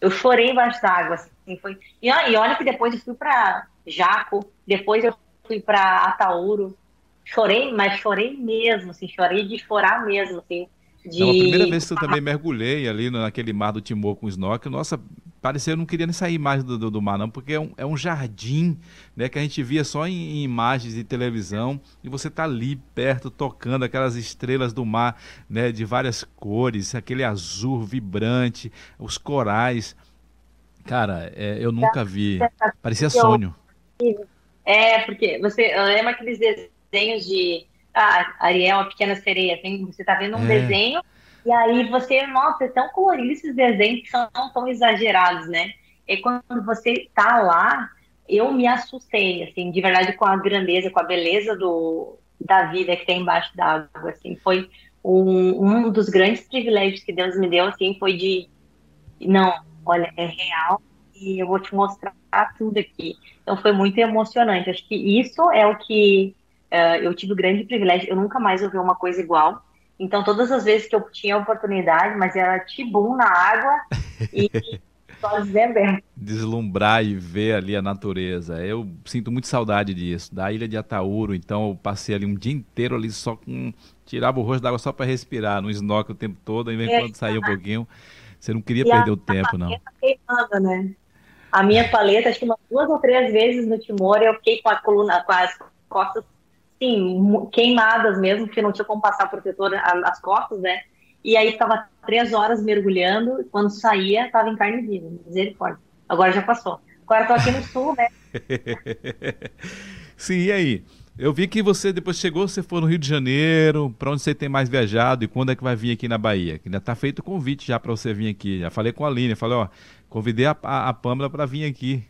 Eu chorei embaixo d'água, assim, foi. E, e olha que depois eu fui para Jaco, depois eu fui para Ataúro, chorei, mas chorei mesmo, assim, chorei de chorar mesmo, assim. De... Não, a primeira vez que eu também mergulhei ali naquele mar do Timor com o snorkel, nossa, parecia eu não queria nem sair mais do, do, do mar, não, porque é um, é um jardim né, que a gente via só em, em imagens de televisão e você tá ali perto tocando aquelas estrelas do mar né, de várias cores, aquele azul vibrante, os corais. Cara, é, eu nunca vi. Parecia sonho. É, porque você lembra aqueles desenhos de ah, Ariel, a Pequena Sereia? Tem, você tá vendo um é. desenho e aí você, nossa, é tão colorido esses desenhos que são tão exagerados, né? E quando você tá lá, eu me assustei, assim, de verdade, com a grandeza, com a beleza do, da vida que tem embaixo d'água, assim, foi um, um dos grandes privilégios que Deus me deu, assim, foi de, não, olha, é real e eu vou te mostrar tudo aqui. Então foi muito emocionante. Acho que isso é o que uh, eu tive o grande privilégio. Eu nunca mais ouvi uma coisa igual. Então, todas as vezes que eu tinha oportunidade, mas era tibum na água e (laughs) só Deslumbrar e ver ali a natureza. Eu sinto muito saudade disso. Da ilha de Ataúro, então eu passei ali um dia inteiro ali só com. Tirava o rosto d'água só para respirar, no snorkel o tempo todo, e é, quando saía um pouquinho. Você não queria perder o tempo, não. Queimando, né? A minha paleta, acho que umas duas ou três vezes no Timor, eu fiquei com a coluna, com as costas sim, queimadas mesmo, porque não tinha como passar protetor as costas, né? E aí ficava três horas mergulhando, quando saía, estava em carne viva, misericórdia. Agora já passou. Agora estou aqui no sul, né? (laughs) sim, e aí? Eu vi que você depois chegou, você foi no Rio de Janeiro, para onde você tem mais viajado e quando é que vai vir aqui na Bahia? Que ainda está feito o convite já para você vir aqui. Já falei com a Aline, falei, ó, convidei a, a, a Pamela para vir aqui.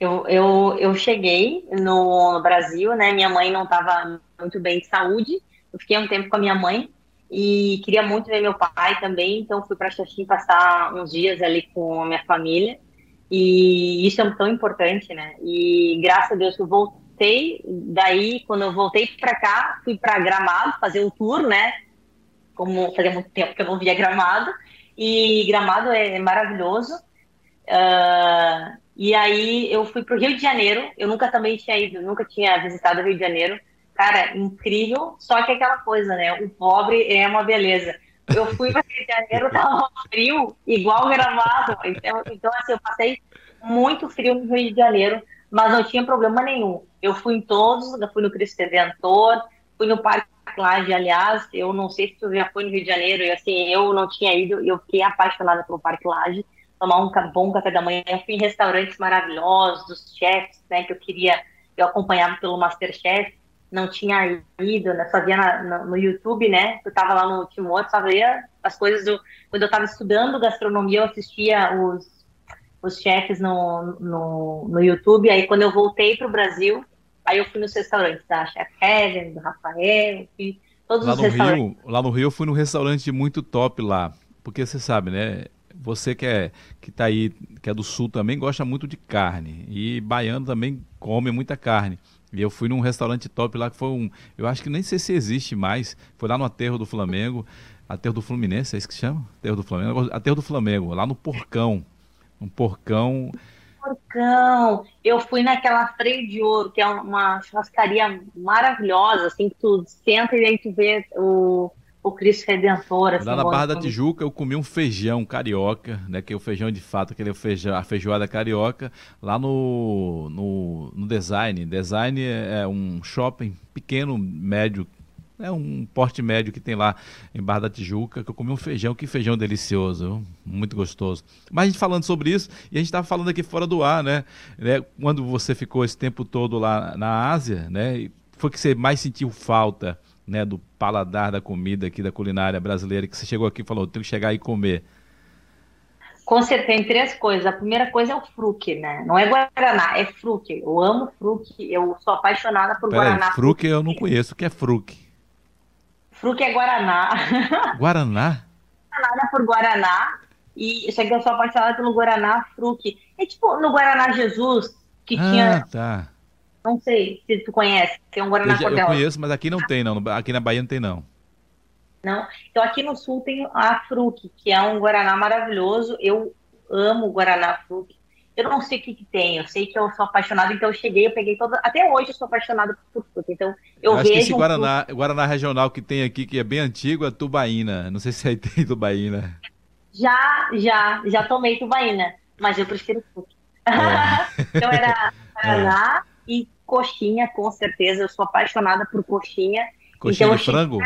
Eu, eu, eu cheguei no, Brasil, né? Minha mãe não estava muito bem de saúde. Eu fiquei um tempo com a minha mãe e queria muito ver meu pai também, então fui para Xaxim passar uns dias ali com a minha família. E isso é tão importante, né? E graças a Deus que eu voltei, daí quando eu voltei para cá, fui para Gramado fazer o tour, né? Como fazia muito tempo que eu não via Gramado. E Gramado é maravilhoso. Uh, e aí eu fui para o Rio de Janeiro. Eu nunca também tinha ido, nunca tinha visitado o Rio de Janeiro. Cara, incrível. Só que aquela coisa, né? O pobre é uma beleza. Eu fui para o Rio de Janeiro, tava frio, igual gramado. Então, então, assim, eu passei muito frio no Rio de Janeiro, mas não tinha problema nenhum. Eu fui em todos, eu fui no Cristo Redentor, fui no Parque Laje, aliás, eu não sei se tu já foi no Rio de Janeiro, e assim, eu não tinha ido, eu fiquei apaixonada pelo Parque Laje tomar um bom café da manhã. Eu fui em restaurantes maravilhosos, dos chefs, né, que eu queria, eu acompanhava pelo Masterchef, não tinha ido, né, só via na, no, no, YouTube, né, eu estava lá no Timor, só via as coisas do... Quando eu estava estudando gastronomia, eu assistia os, os chefs no, no, no YouTube, aí quando eu voltei para o Brasil, aí eu fui nos restaurantes da Chef Helen, do Rafael, enfim, todos lá os no restaurantes. Rio, lá no Rio eu fui num restaurante muito top lá, porque você sabe, né? você que é que tá aí, que é do sul também, gosta muito de carne. E baiano também come muita carne. E eu fui num restaurante top lá que foi um. Eu acho que nem sei se existe mais. Foi lá no Aterro do Flamengo. Aterro do Fluminense, é isso que chama? Aterro do Flamengo. Aterro do Flamengo, lá no Porcão. Um porcão. Porcão! Eu fui naquela Freio de Ouro, que é uma churrascaria maravilhosa, assim, que tu senta e aí tu vê o o Cristo Redentor. Assim, Lá na Barra da Tijuca eu comi um feijão carioca, né? Que é o feijão de fato, aquele feijão, a feijoada carioca, lá no, no, no Design. Design é, é um shopping pequeno, médio, é um porte médio que tem lá em Barra da Tijuca, que eu comi um feijão, que feijão delicioso, muito gostoso. Mas a gente falando sobre isso, e a gente estava falando aqui fora do ar, né? né? Quando você ficou esse tempo todo lá na Ásia, né? Foi que você mais sentiu falta né, do paladar da comida aqui da culinária brasileira que você chegou aqui e falou, tenho que chegar e comer? Com certeza, tem três coisas. A primeira coisa é o fruque, né? Não é Guaraná, é fruque. Eu amo fruque, eu sou apaixonada por Pera Guaraná. Aí, fruque eu não conheço. O que é fruque? Fruque é Guaraná. (laughs) Guaraná? Apaixonada por Guaraná. E só que eu sou apaixonada pelo Guaraná fruque. É tipo no Guaraná Jesus, que ah, tinha. Tá. Não sei se tu conhece, tem um Guaraná eu, eu conheço, mas aqui não tem, não. Aqui na Bahia não tem, não. Não. Então aqui no sul tem a Fruc, que é um Guaraná maravilhoso. Eu amo o Guaraná Fruc. Eu não sei o que, que tem, eu sei que eu sou apaixonada, então eu cheguei, eu peguei toda. Até hoje eu sou apaixonada por fruta. Então eu, eu acho vejo. Que esse Guaraná, um Guaraná regional que tem aqui, que é bem antigo, é Tubaína. Não sei (laughs) se aí tem Tubaína. Já, já, já tomei tubaína, mas eu prefiro tudo. É. (laughs) então era Paraná (laughs) é. e coxinha, com certeza. Eu sou apaixonada por coxinha. Coxinha então, de frango?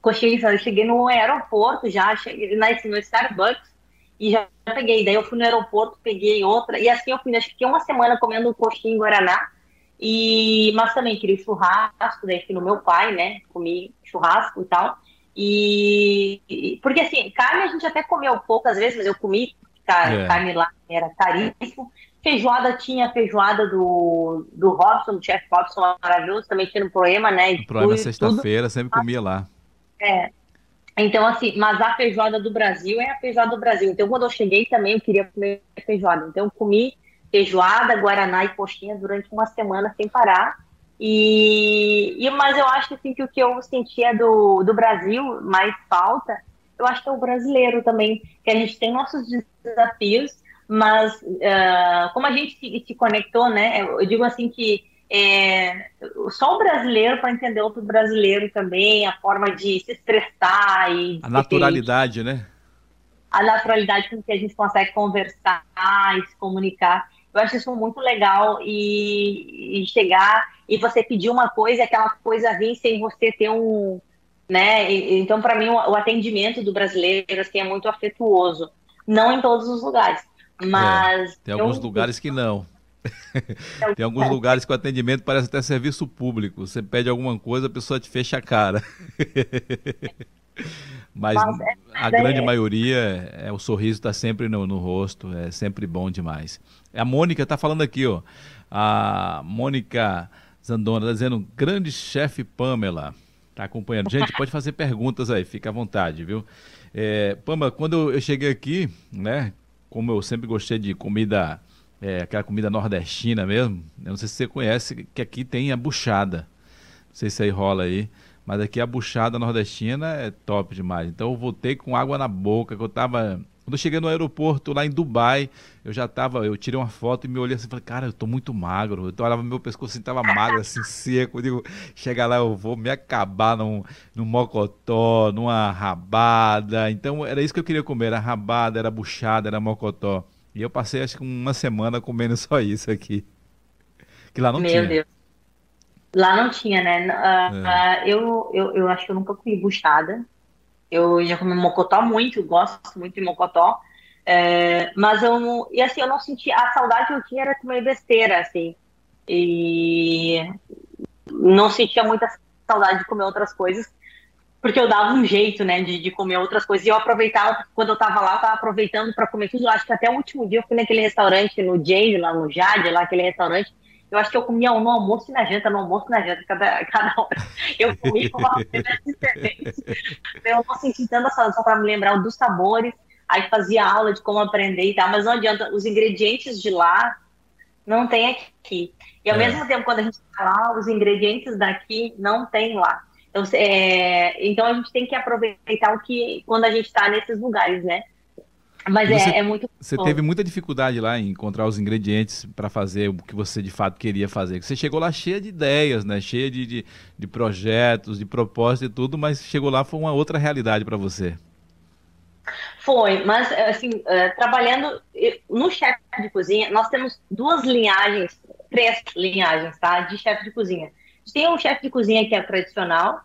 Coxinha de frango. Eu cheguei no aeroporto já, cheguei no Starbucks e já peguei. Daí eu fui no aeroporto, peguei outra. E assim eu fui, acho que uma semana comendo coxinha em Guaraná. E, mas também queria churrasco, daí fui no meu pai, né? Comi churrasco e tal. E porque assim, carne a gente até comeu poucas vezes, mas eu comi carne, é. carne lá era caríssimo. Feijoada tinha feijoada do, do Robson, do chefe Robson maravilhoso, também tinha um problema, né? O problema sexta-feira, sempre comia lá. É. Então, assim, mas a feijoada do Brasil é a feijoada do Brasil. Então, quando eu cheguei também, eu queria comer feijoada. Então, eu comi feijoada, guaraná e coxinha durante uma semana sem parar. E, e mas eu acho assim, que o que eu sentia do, do Brasil mais falta, eu acho que é o brasileiro também, que a gente tem nossos desafios, mas uh, como a gente se, se, conectou, né? Eu digo assim que é, só o brasileiro para entender outro brasileiro também, a forma de se expressar e a naturalidade, né? A naturalidade com que a gente consegue conversar e se comunicar. Eu acho isso muito legal e, e chegar e você pedir uma coisa e aquela coisa vir sem você ter um, né? Então, para mim, o atendimento do brasileiro assim, é muito afetuoso. Não em todos os lugares, mas... É, tem alguns eu... lugares que não. Tem alguns lugares que o atendimento parece até serviço público. Você pede alguma coisa, a pessoa te fecha a cara. (laughs) Mas, é, a grande é... maioria, é, o sorriso está sempre no, no, rosto, é sempre bom demais. A Mônica está falando aqui, ó. A Mônica Zandona está dizendo, grande chefe Pamela. Está acompanhando. Gente, pode fazer (laughs) perguntas aí, fica à vontade, viu? É, Pamela, quando eu cheguei aqui, né? Como eu sempre gostei de comida, é, aquela comida nordestina mesmo, eu não sei se você conhece, que aqui tem a buchada. Não sei se aí rola aí. Mas aqui a buchada nordestina é top demais. Então eu voltei com água na boca, que eu tava. Quando eu cheguei no aeroporto lá em Dubai, eu já tava, eu tirei uma foto e me olhei assim, falei, cara, eu tô muito magro. Eu olhava meu pescoço assim, tava magro, assim, (laughs) seco. Eu digo, chega lá, eu vou me acabar num, num mocotó, numa rabada. Então era isso que eu queria comer, era rabada, era buchada, era mocotó. E eu passei acho que uma semana comendo (laughs) só isso aqui. Que lá não meu tinha. Meu Deus. Lá não tinha, né? Uh, é. uh, eu, eu, eu acho que eu nunca comi buchada. Eu já comi mocotó muito, gosto muito de mocotó. É, mas eu não. E assim, eu não senti. A saudade que eu tinha era comer besteira, assim. E não sentia muita saudade de comer outras coisas, porque eu dava um jeito, né, de, de comer outras coisas. E eu aproveitava, quando eu tava lá, eu tava aproveitando para comer tudo. Eu acho que até o último dia eu fui naquele restaurante, no Jade, lá no Jade, lá, aquele restaurante eu acho que eu comia no almoço e na janta, no almoço e na janta, cada, (laughs) cada hora. Eu comia uma coisa diferente. Eu não senti tanta saudade só para me lembrar dos sabores. Aí fazia aula de como aprender e tal, mas não adianta, os ingredientes de lá não tem aqui. E ao é. mesmo tempo, quando a gente tá lá, os ingredientes daqui não tem lá. Então, é, então a gente tem que aproveitar o que quando a gente está nesses lugares, né? Mas você, é, é, muito. Você bom. teve muita dificuldade lá em encontrar os ingredientes para fazer o que você de fato queria fazer. Você chegou lá cheia de ideias, né? Cheia de, de, de projetos, de propósitos e tudo, mas chegou lá foi uma outra realidade para você. Foi, mas assim, uh, trabalhando no chefe de cozinha, nós temos duas linhagens, três linhagens, tá? De chefe de cozinha. Tem um chefe de cozinha que é tradicional,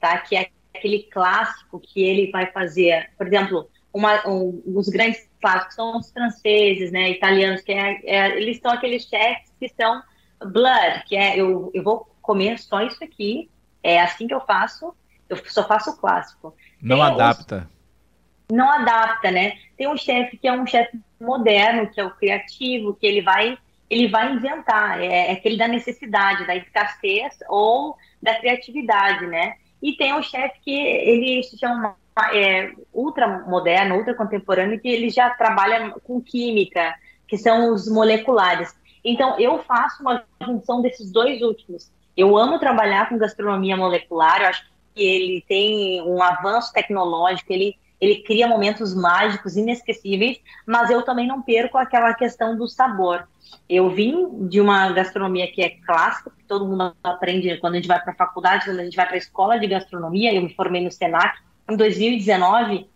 tá? Que é aquele clássico que ele vai fazer, por exemplo, uma, um, os grandes clássicos são os franceses, né, italianos, que é, é, eles são aqueles chefs que são blood, que é eu, eu vou comer só isso aqui, é assim que eu faço, eu só faço o clássico. Não Tem adapta. Os, não adapta, né? Tem um chefe que é um chefe moderno, que é o criativo, que ele vai ele vai inventar, é, é aquele da necessidade, da escassez ou da criatividade, né? E tem um chefe que ele se chama é, ultra moderno, ultra contemporâneo, que ele já trabalha com química, que são os moleculares. Então, eu faço uma junção desses dois últimos. Eu amo trabalhar com gastronomia molecular, eu acho que ele tem um avanço tecnológico, ele, ele cria momentos mágicos, inesquecíveis, mas eu também não perco aquela questão do sabor. Eu vim de uma gastronomia que é clássica, que todo mundo aprende quando a gente vai para a faculdade, quando a gente vai para a escola de gastronomia, eu me formei no SENAC, em 2019,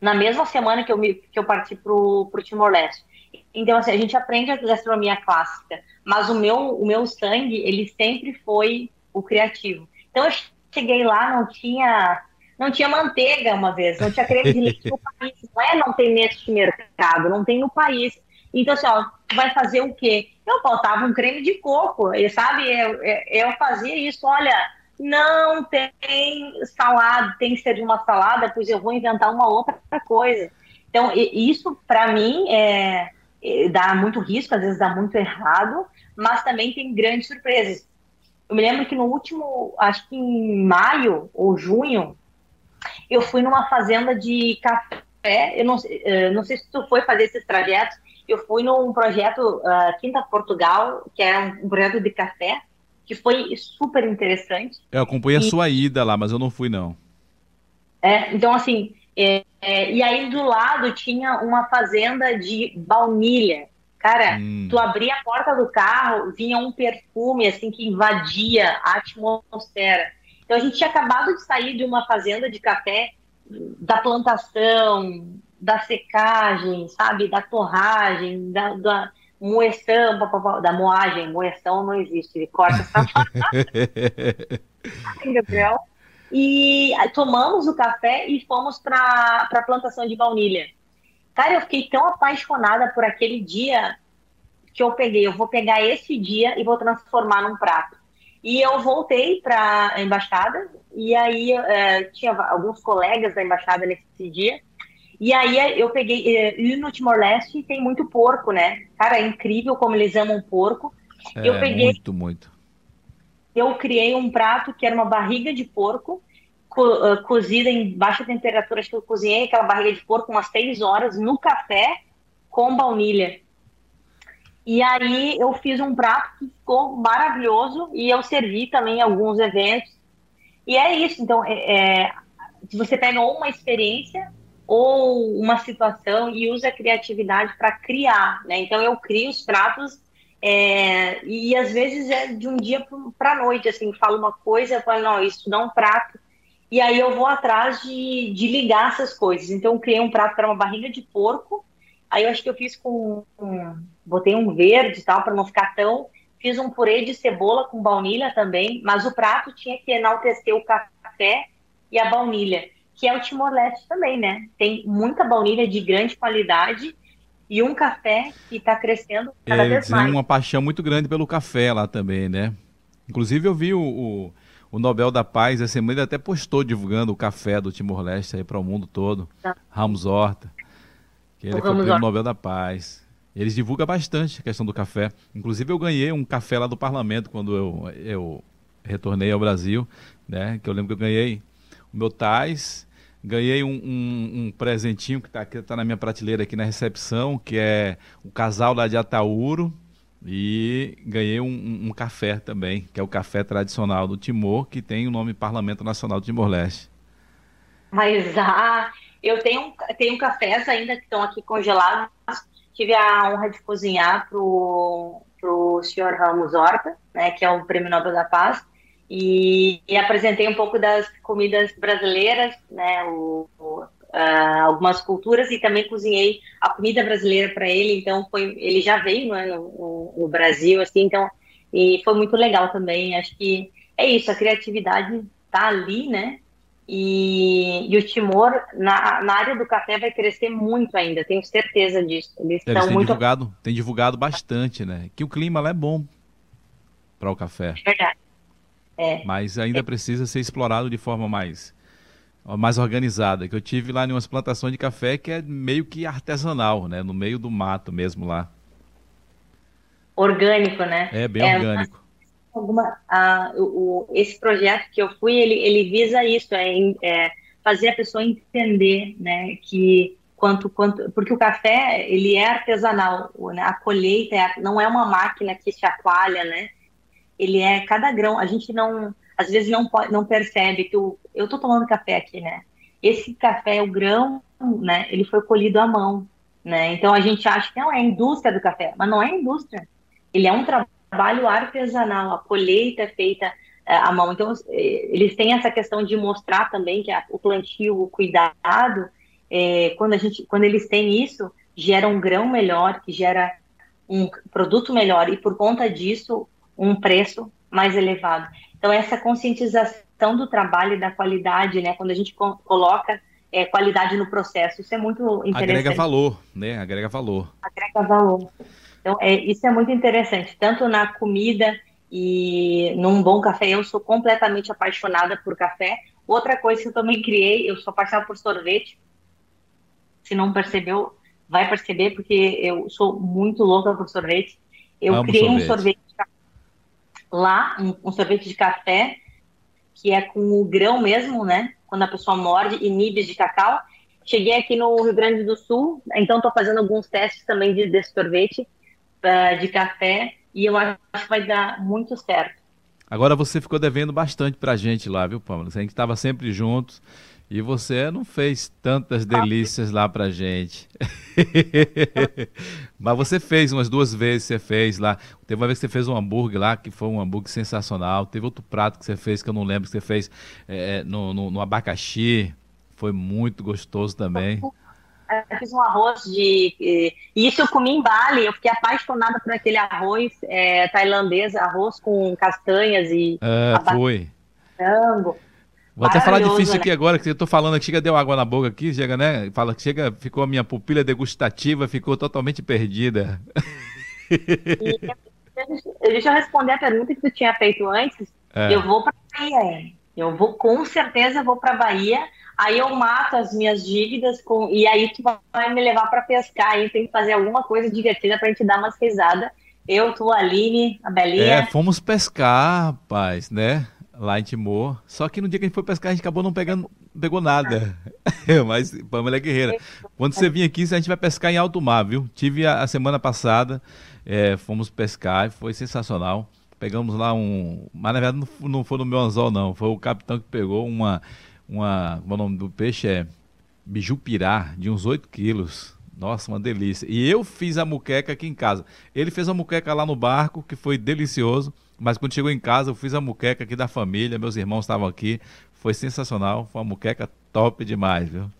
na mesma semana que eu, me, que eu parti para o Timor-Leste. Então, assim, a gente aprende a gastronomia clássica, mas o meu, o meu sangue, ele sempre foi o criativo. Então, eu cheguei lá, não tinha não tinha manteiga uma vez, não tinha creme de leite no país. Não é não tem neste mercado, não tem no país. Então, assim, ó, vai fazer o quê? Eu faltava um creme de coco, e, sabe? Eu, eu fazia isso, olha, não tem salada, tem que ser de uma salada, pois eu vou inventar uma outra coisa. Então, isso para mim é, é, dá muito risco, às vezes dá muito errado, mas também tem grandes surpresas. Eu me lembro que no último, acho que em maio ou junho, eu fui numa fazenda de café. Eu não, uh, não sei se tu foi fazer esses trajetos. Eu fui num projeto uh, Quinta Portugal, que é um, um, projeto de café, que foi super interessante. Eu acompanhei e... a sua ida lá, mas eu não fui, não. É, então, assim, é, é, e aí do lado tinha uma fazenda de baunilha. Cara, hum. tu abria a porta do carro, vinha um perfume, assim, que invadia a atmosfera. Então a gente tinha acabado de sair de uma fazenda de café, da plantação, da secagem, sabe, da torragem, da, da moeção, da moagem, moeção não existe, ele corta essa Gabriel. (laughs) E tomamos o café e fomos para a plantação de baunilha. Cara, eu fiquei tão apaixonada por aquele dia que eu peguei, eu vou pegar esse dia e vou transformar num prato. E eu voltei para a embaixada, e aí é, tinha alguns colegas da embaixada nesse dia, e aí eu peguei. É, e no Timor-Leste tem muito porco, né? Cara, é incrível como eles amam porco. É, eu peguei. Muito, muito. Eu criei um prato que era uma barriga de porco, co uh, cozida em baixa temperatura. Acho que eu cozinhei aquela barriga de porco umas seis horas no café com baunilha. E aí eu fiz um prato que ficou maravilhoso e eu servi também em alguns eventos. E é isso. Então, é, é, você pega uma experiência ou uma situação e usa a criatividade para criar, né? Então eu crio os pratos é, e às vezes é de um dia para noite, assim, falo uma coisa, falo, não, isso dá um prato. E aí eu vou atrás de, de ligar essas coisas. Então eu criei um prato para uma barriga de porco. Aí eu acho que eu fiz com, com botei um verde e tal, para não ficar tão. Fiz um purê de cebola com baunilha também, mas o prato tinha que enaltecer o café e a baunilha, que é o Timor-Leste também, né? Tem muita baunilha de grande qualidade e um café que está crescendo cada é, vez mais. Tem uma paixão muito grande pelo café lá também, né? Inclusive eu vi o, o, o Nobel da Paz essa semana ele até postou divulgando o café do Timor-Leste aí para o mundo todo, tá. Ramos Horta, que ele o foi o prêmio Nobel da Paz. Eles divulgam bastante a questão do café. Inclusive, eu ganhei um café lá do parlamento quando eu, eu retornei ao Brasil, né? Que eu lembro que eu ganhei o meu Tais, ganhei um, um, um presentinho que está tá na minha prateleira aqui na recepção, que é o casal lá de Ataúro, e ganhei um, um, café também, que é o café tradicional do Timor, que tem o nome Parlamento Nacional do Timor-Leste. Mas ah, eu tenho, tenho cafés ainda que estão aqui congelados tive a honra de cozinhar para o senhor Ramos Horta, né, que é o Prêmio Nobel da Paz, e, e apresentei um pouco das comidas brasileiras, né, o, o, uh, algumas culturas, e também cozinhei a comida brasileira para ele, então foi, ele já veio né, no, no, Brasil, assim, então, e foi muito legal também, acho que é isso, a criatividade está ali, né, e, e, o Timor, na, na, área do café, vai crescer muito ainda, tenho certeza disso. Eles, têm, muito... divulgado, têm divulgado bastante, né? Que o clima lá é bom para o café. Verdade. É. Mas ainda é. precisa ser explorado de forma mais, mais organizada. Que eu tive lá em umas plantações de café que é meio que artesanal, né? No meio do mato mesmo lá. Orgânico, né? É, bem é, orgânico alguma a, o, esse projeto que eu fui ele, ele visa isso é, é, fazer a pessoa entender né que quanto quanto porque o café ele é artesanal né? a colheita é, não é uma máquina que chacoalha né ele é cada grão a gente não às vezes não pode, não percebe que o, eu tô tomando café aqui né esse café o grão né ele foi colhido à mão né então a gente acha que não é a indústria do café mas não é a indústria ele é um trabalho trabalho artesanal, a colheita é feita é, à mão. Então, eles têm essa questão de mostrar também que o plantio, o cuidado, é, quando a gente, quando eles têm isso, gera um grão melhor, que gera um produto melhor e por conta disso um preço mais elevado. Então essa conscientização do trabalho e da qualidade, né, quando a gente co coloca é, qualidade no processo, isso é muito interessante. Agrega valor, né? Agrega valor. Agrega valor. Então é, isso é muito interessante, tanto na comida e num bom café. Eu sou completamente apaixonada por café. Outra coisa que eu também criei, eu sou apaixonada por sorvete. Se não percebeu, vai perceber, porque eu sou muito louca por sorvete. Eu Amo criei sorvete. um sorvete lá, um, um, sorvete de café, que é com o grão mesmo, né? Quando a pessoa morde, e nibs de cacau. Cheguei aqui no Rio Grande do Sul, então estou fazendo alguns testes também de, desse sorvete de café, e eu acho que vai dar muito certo. Agora você ficou devendo bastante pra gente lá, viu, Pamela? A gente estava sempre juntos. E você não fez tantas delícias lá pra gente. (laughs) Mas você fez umas duas vezes, você fez lá. Teve uma vez que você fez um hambúrguer lá, que foi um hambúrguer sensacional. Teve outro prato que você fez, que eu não lembro, que você fez é, no, no, no, abacaxi. Foi muito gostoso também. Eu fiz um arroz de. Isso eu comi em Bali. Eu fiquei apaixonada por aquele arroz é, tailandês, arroz com castanhas e. É, foi. Frango. Vou até falar difícil né? aqui agora, que eu tô falando que chega, deu água na boca aqui, chega, né? Fala que chega, ficou a minha pupila degustativa, ficou totalmente perdida. E, deixa eu responder a pergunta que tu tinha feito antes. É. Eu vou para Bahia. Eu vou, com certeza, vou para Bahia. Aí eu mato as minhas dívidas com, e aí tu vai me levar para pescar. Aí tem que fazer alguma coisa divertida pra gente dar umas risadas. Eu, tu, a Aline, a Belinha. É, fomos pescar, rapaz, né? lá em Timor. Só que no dia que a gente foi pescar, a gente acabou não pegando, pegou nada. (laughs) Mas Pamela guerreira. Quando você vir aqui, a gente vai pescar em alto mar, viu? Tive a, a semana passada, é, fomos pescar, foi sensacional. Pegamos lá um. Mas na verdade não, não foi no meu anzol, não. Foi o capitão que pegou uma. Uma o nome do peixe é bijupirá, de uns 8 quilos. Nossa, uma delícia. E eu fiz a muqueca aqui em casa. Ele fez a muqueca lá no barco, que foi delicioso. Mas quando chegou em casa, eu fiz a muqueca aqui da família, meus irmãos estavam aqui. Foi sensacional, foi uma muqueca top demais, viu?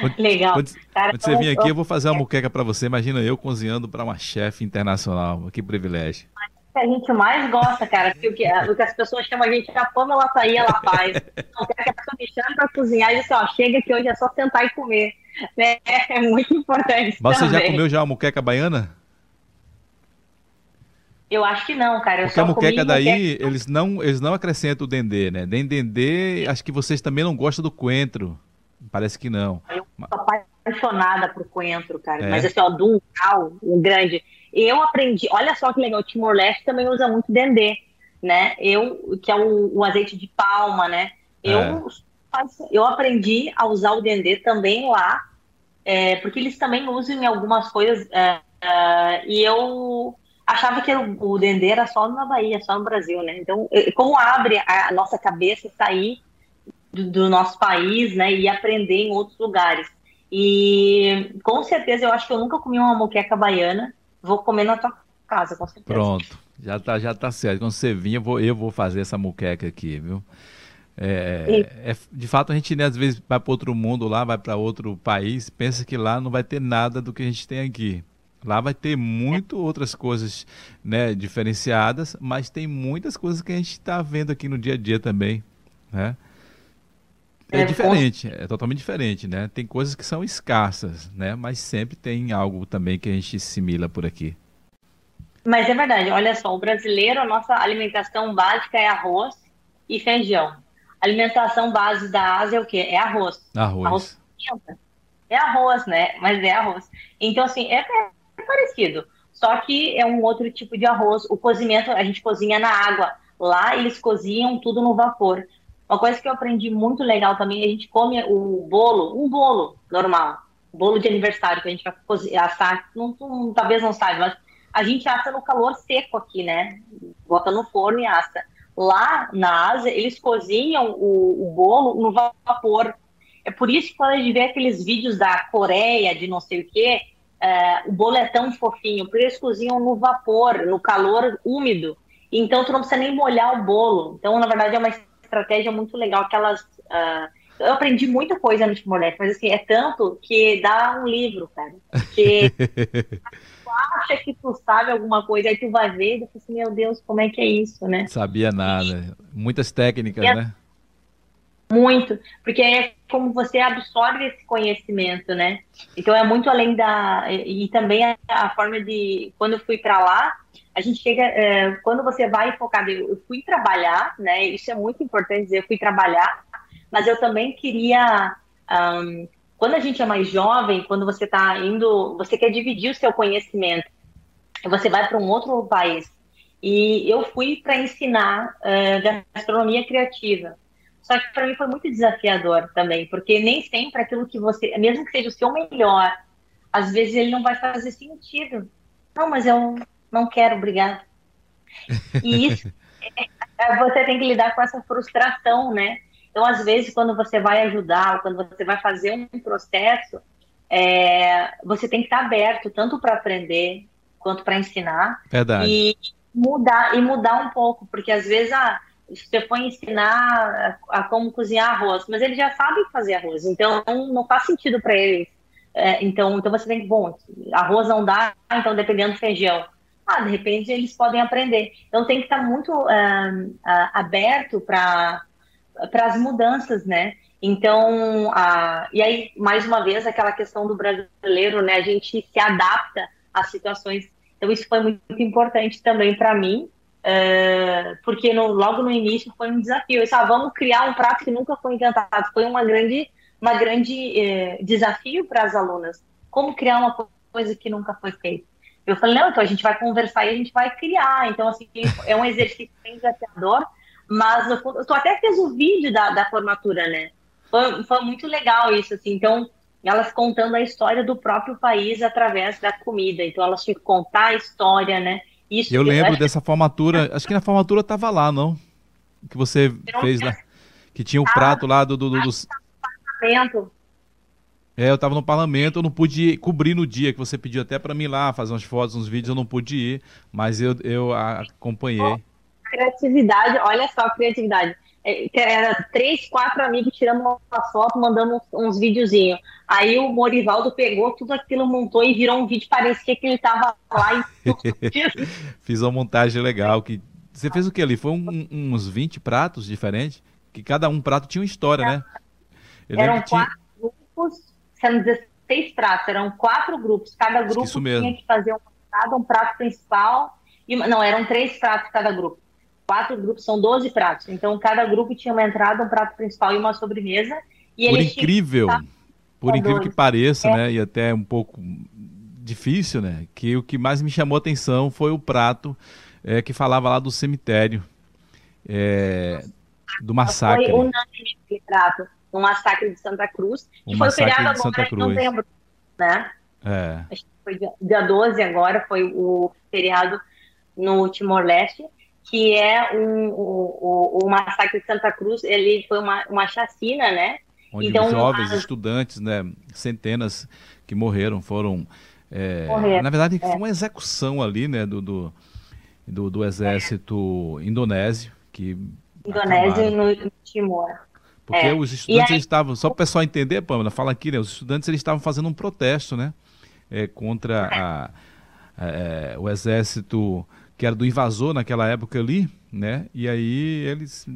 Quando, Legal. Quando, Cara, quando você vir aqui, eu vou fazer uma muqueca para você. Imagina eu cozinhando para uma chefe internacional. Que privilégio. Que a gente mais gosta, cara, porque o que, o que as pessoas chamam a gente de a Pamela açaí, ela faz. Não quer que a pessoa me chame para cozinhar e diz assim, ó, chega que hoje é só sentar e comer. Né? É muito importante. Mas também. você já comeu já uma muqueca baiana? Eu acho que não, cara. Eu Porque a muqueca daí, muqueca... eles não, eles não acrescentam o dendê, né? Nem dendê, acho que vocês também não gostam do coentro. Parece que não. Eu sou apaixonada por coentro, cara. É. Mas assim, ó, do um um grande. Eu aprendi, olha só que legal, o Timor-Leste também usa muito dendê, né? Eu, que é o, o azeite de palma, né? Eu, é. eu aprendi a usar o dendê também lá, é, porque eles também usam em algumas coisas, é, é e eu achava que o, o Dendê era só na Bahia, só no Brasil, né? Então, como abre a nossa cabeça sair do, do, nosso país, né, e aprender em outros lugares. E com certeza eu acho que eu nunca comi uma moqueca baiana, vou comer na tua casa, com certeza. Pronto, já tá, já tá certo. Quando você vir, eu vou, eu vou fazer essa moqueca aqui, viu? É, é, de fato, a gente né, às vezes vai para outro mundo lá, vai para outro país, pensa que lá não vai ter nada do que a gente tem aqui. Lá vai ter muito outras coisas né, diferenciadas, mas tem muitas coisas que a gente está vendo aqui no dia a dia também. Né? É, é diferente, é totalmente diferente, né? Tem coisas que são escassas, né? Mas sempre tem algo também que a gente assimila por aqui. Mas é verdade, olha só, o brasileiro, a nossa alimentação básica é arroz e feijão. A alimentação base da Ásia é o quê? É arroz. Arroz. arroz é arroz, né? Mas é arroz. Então, assim, é parecido. Só que é um outro tipo de arroz. O cozimento, a gente cozinha na água. Lá eles cozinham tudo no vapor. Uma coisa que eu aprendi muito legal também, a gente come o bolo, um bolo normal, bolo de aniversário que a gente vai assar, não, não, talvez não saiba, mas a gente assa no calor seco aqui, né? Bota no forno e assa. Lá na Ásia, eles cozinham o, o bolo no vapor. É por isso que quando a gente vê aqueles vídeos da Coreia, de não sei o quê, é, o bolo é tão fofinho, porque eles cozinham no vapor, no calor úmido. Então tu não precisa nem molhar o bolo. Então, na verdade, é uma estratégia muito legal que elas uh, eu aprendi muita coisa no Timor-Leste, mas assim, é tanto que dá um livro, cara. Porque (laughs) tu acha que tu sabe alguma coisa, aí tu vai ver e tu fala assim, meu Deus, como é que é isso, né? Sabia nada. Muitas técnicas, é, né? Muito, porque é como você absorve esse conhecimento, né? Então é muito além da. E, e também a, a, forma de. Quando eu fui para lá, a gente chega. É, quando você vai focado, eu fui trabalhar, né? Isso é muito importante dizer, eu fui trabalhar, mas eu também queria. Um, quando a gente é mais jovem, quando você está indo, você quer dividir o seu conhecimento, você vai para um outro país. E eu fui para ensinar uh, gastronomia criativa. Só que para mim foi muito desafiador também, porque nem sempre aquilo que você, mesmo que seja o seu melhor, às vezes ele não vai fazer sentido. Não, mas eu não quero, obrigado. E (laughs) isso, é, é, você tem que lidar com essa frustração, né? Então, às vezes, quando você vai ajudar, quando você vai fazer um processo, é, você tem que estar aberto tanto para aprender quanto para ensinar. Verdade. E mudar, e mudar um pouco, porque às vezes, ah, você foi ensinar a, a, como cozinhar arroz, mas eles já sabem fazer arroz, então não faz sentido para eles. É, então, então você tem que, bom, arroz não dá, então dependendo do feijão. Ah, de repente eles podem aprender. Então tem que estar muito uh, uh, aberto para as mudanças, né? Então, uh, e aí, mais uma vez, aquela questão do brasileiro, né? A gente se adapta às situações. Então, isso foi muito importante também para mim, é, porque no, logo no início foi um desafio. Eu disse, ah, vamos criar um prato que nunca foi inventado. Foi uma grande, uma grande é, desafio para as alunas. Como criar uma coisa que nunca foi feita? Eu falei, não, então a gente vai conversar e a gente vai criar. Então, assim, é um exercício bem desafiador, mas eu, tu até fez o vídeo da, da formatura, né? Foi, foi muito legal isso, assim. Então, elas contando a história do próprio país através da comida. Então, elas tinham que contar a história, né? Isso, eu lembro eu dessa formatura, acho que na formatura tava lá, não? Que você fez lá. Que tinha o um prato lá do. do, do, do... É, eu tava no parlamento, eu não pude cobrir no dia, que você pediu até para mim lá, fazer umas fotos, uns vídeos, eu não pude ir, mas eu, eu acompanhei. criatividade, olha só a criatividade. É, era três, quatro amigos tirando uma foto, mandando uns, uns videozinhos. Aí o Morivaldo pegou tudo aquilo, montou e virou um vídeo, parecia que ele estava lá e (laughs) Fiz uma montagem legal. que Você fez o que ali? Foi um, uns 20 pratos diferentes? Que cada um prato tinha uma história, né? Eu eram quatro tinha... grupos, sendo 16 pratos, eram quatro grupos. Cada grupo tinha que fazer um prato, um prato principal. E, não, eram três pratos cada grupo. Quatro grupos, são 12 pratos. Então, cada grupo tinha uma entrada, um prato principal e uma sobremesa. E Por incrível! Por incrível que pareça, é. né, e até um pouco difícil, né, que o que mais me chamou a atenção foi o prato é, que falava lá do cemitério, é, do massacre. Foi unânime aquele prato, o massacre de Santa Cruz, que o foi o feriado de Santa Cruz. em novembro, né? É. Acho que foi dia, dia 12 agora, foi o feriado no Timor-Leste, que é um, o, o, o massacre de Santa Cruz, ele foi uma, uma chacina, né? onde então, jovens, estudantes, né, centenas que morreram, foram. É, na verdade, é. foi uma execução ali, né, do, do, do, do exército indonésio. Que Indonésio no, no Timor. Porque é. os estudantes aí... estavam, só para o pessoal entender, Pamela, fala aqui, né, os estudantes eles estavam fazendo um protesto, né, é, contra a, é, o exército que era do invasor naquela época ali, né, e aí eles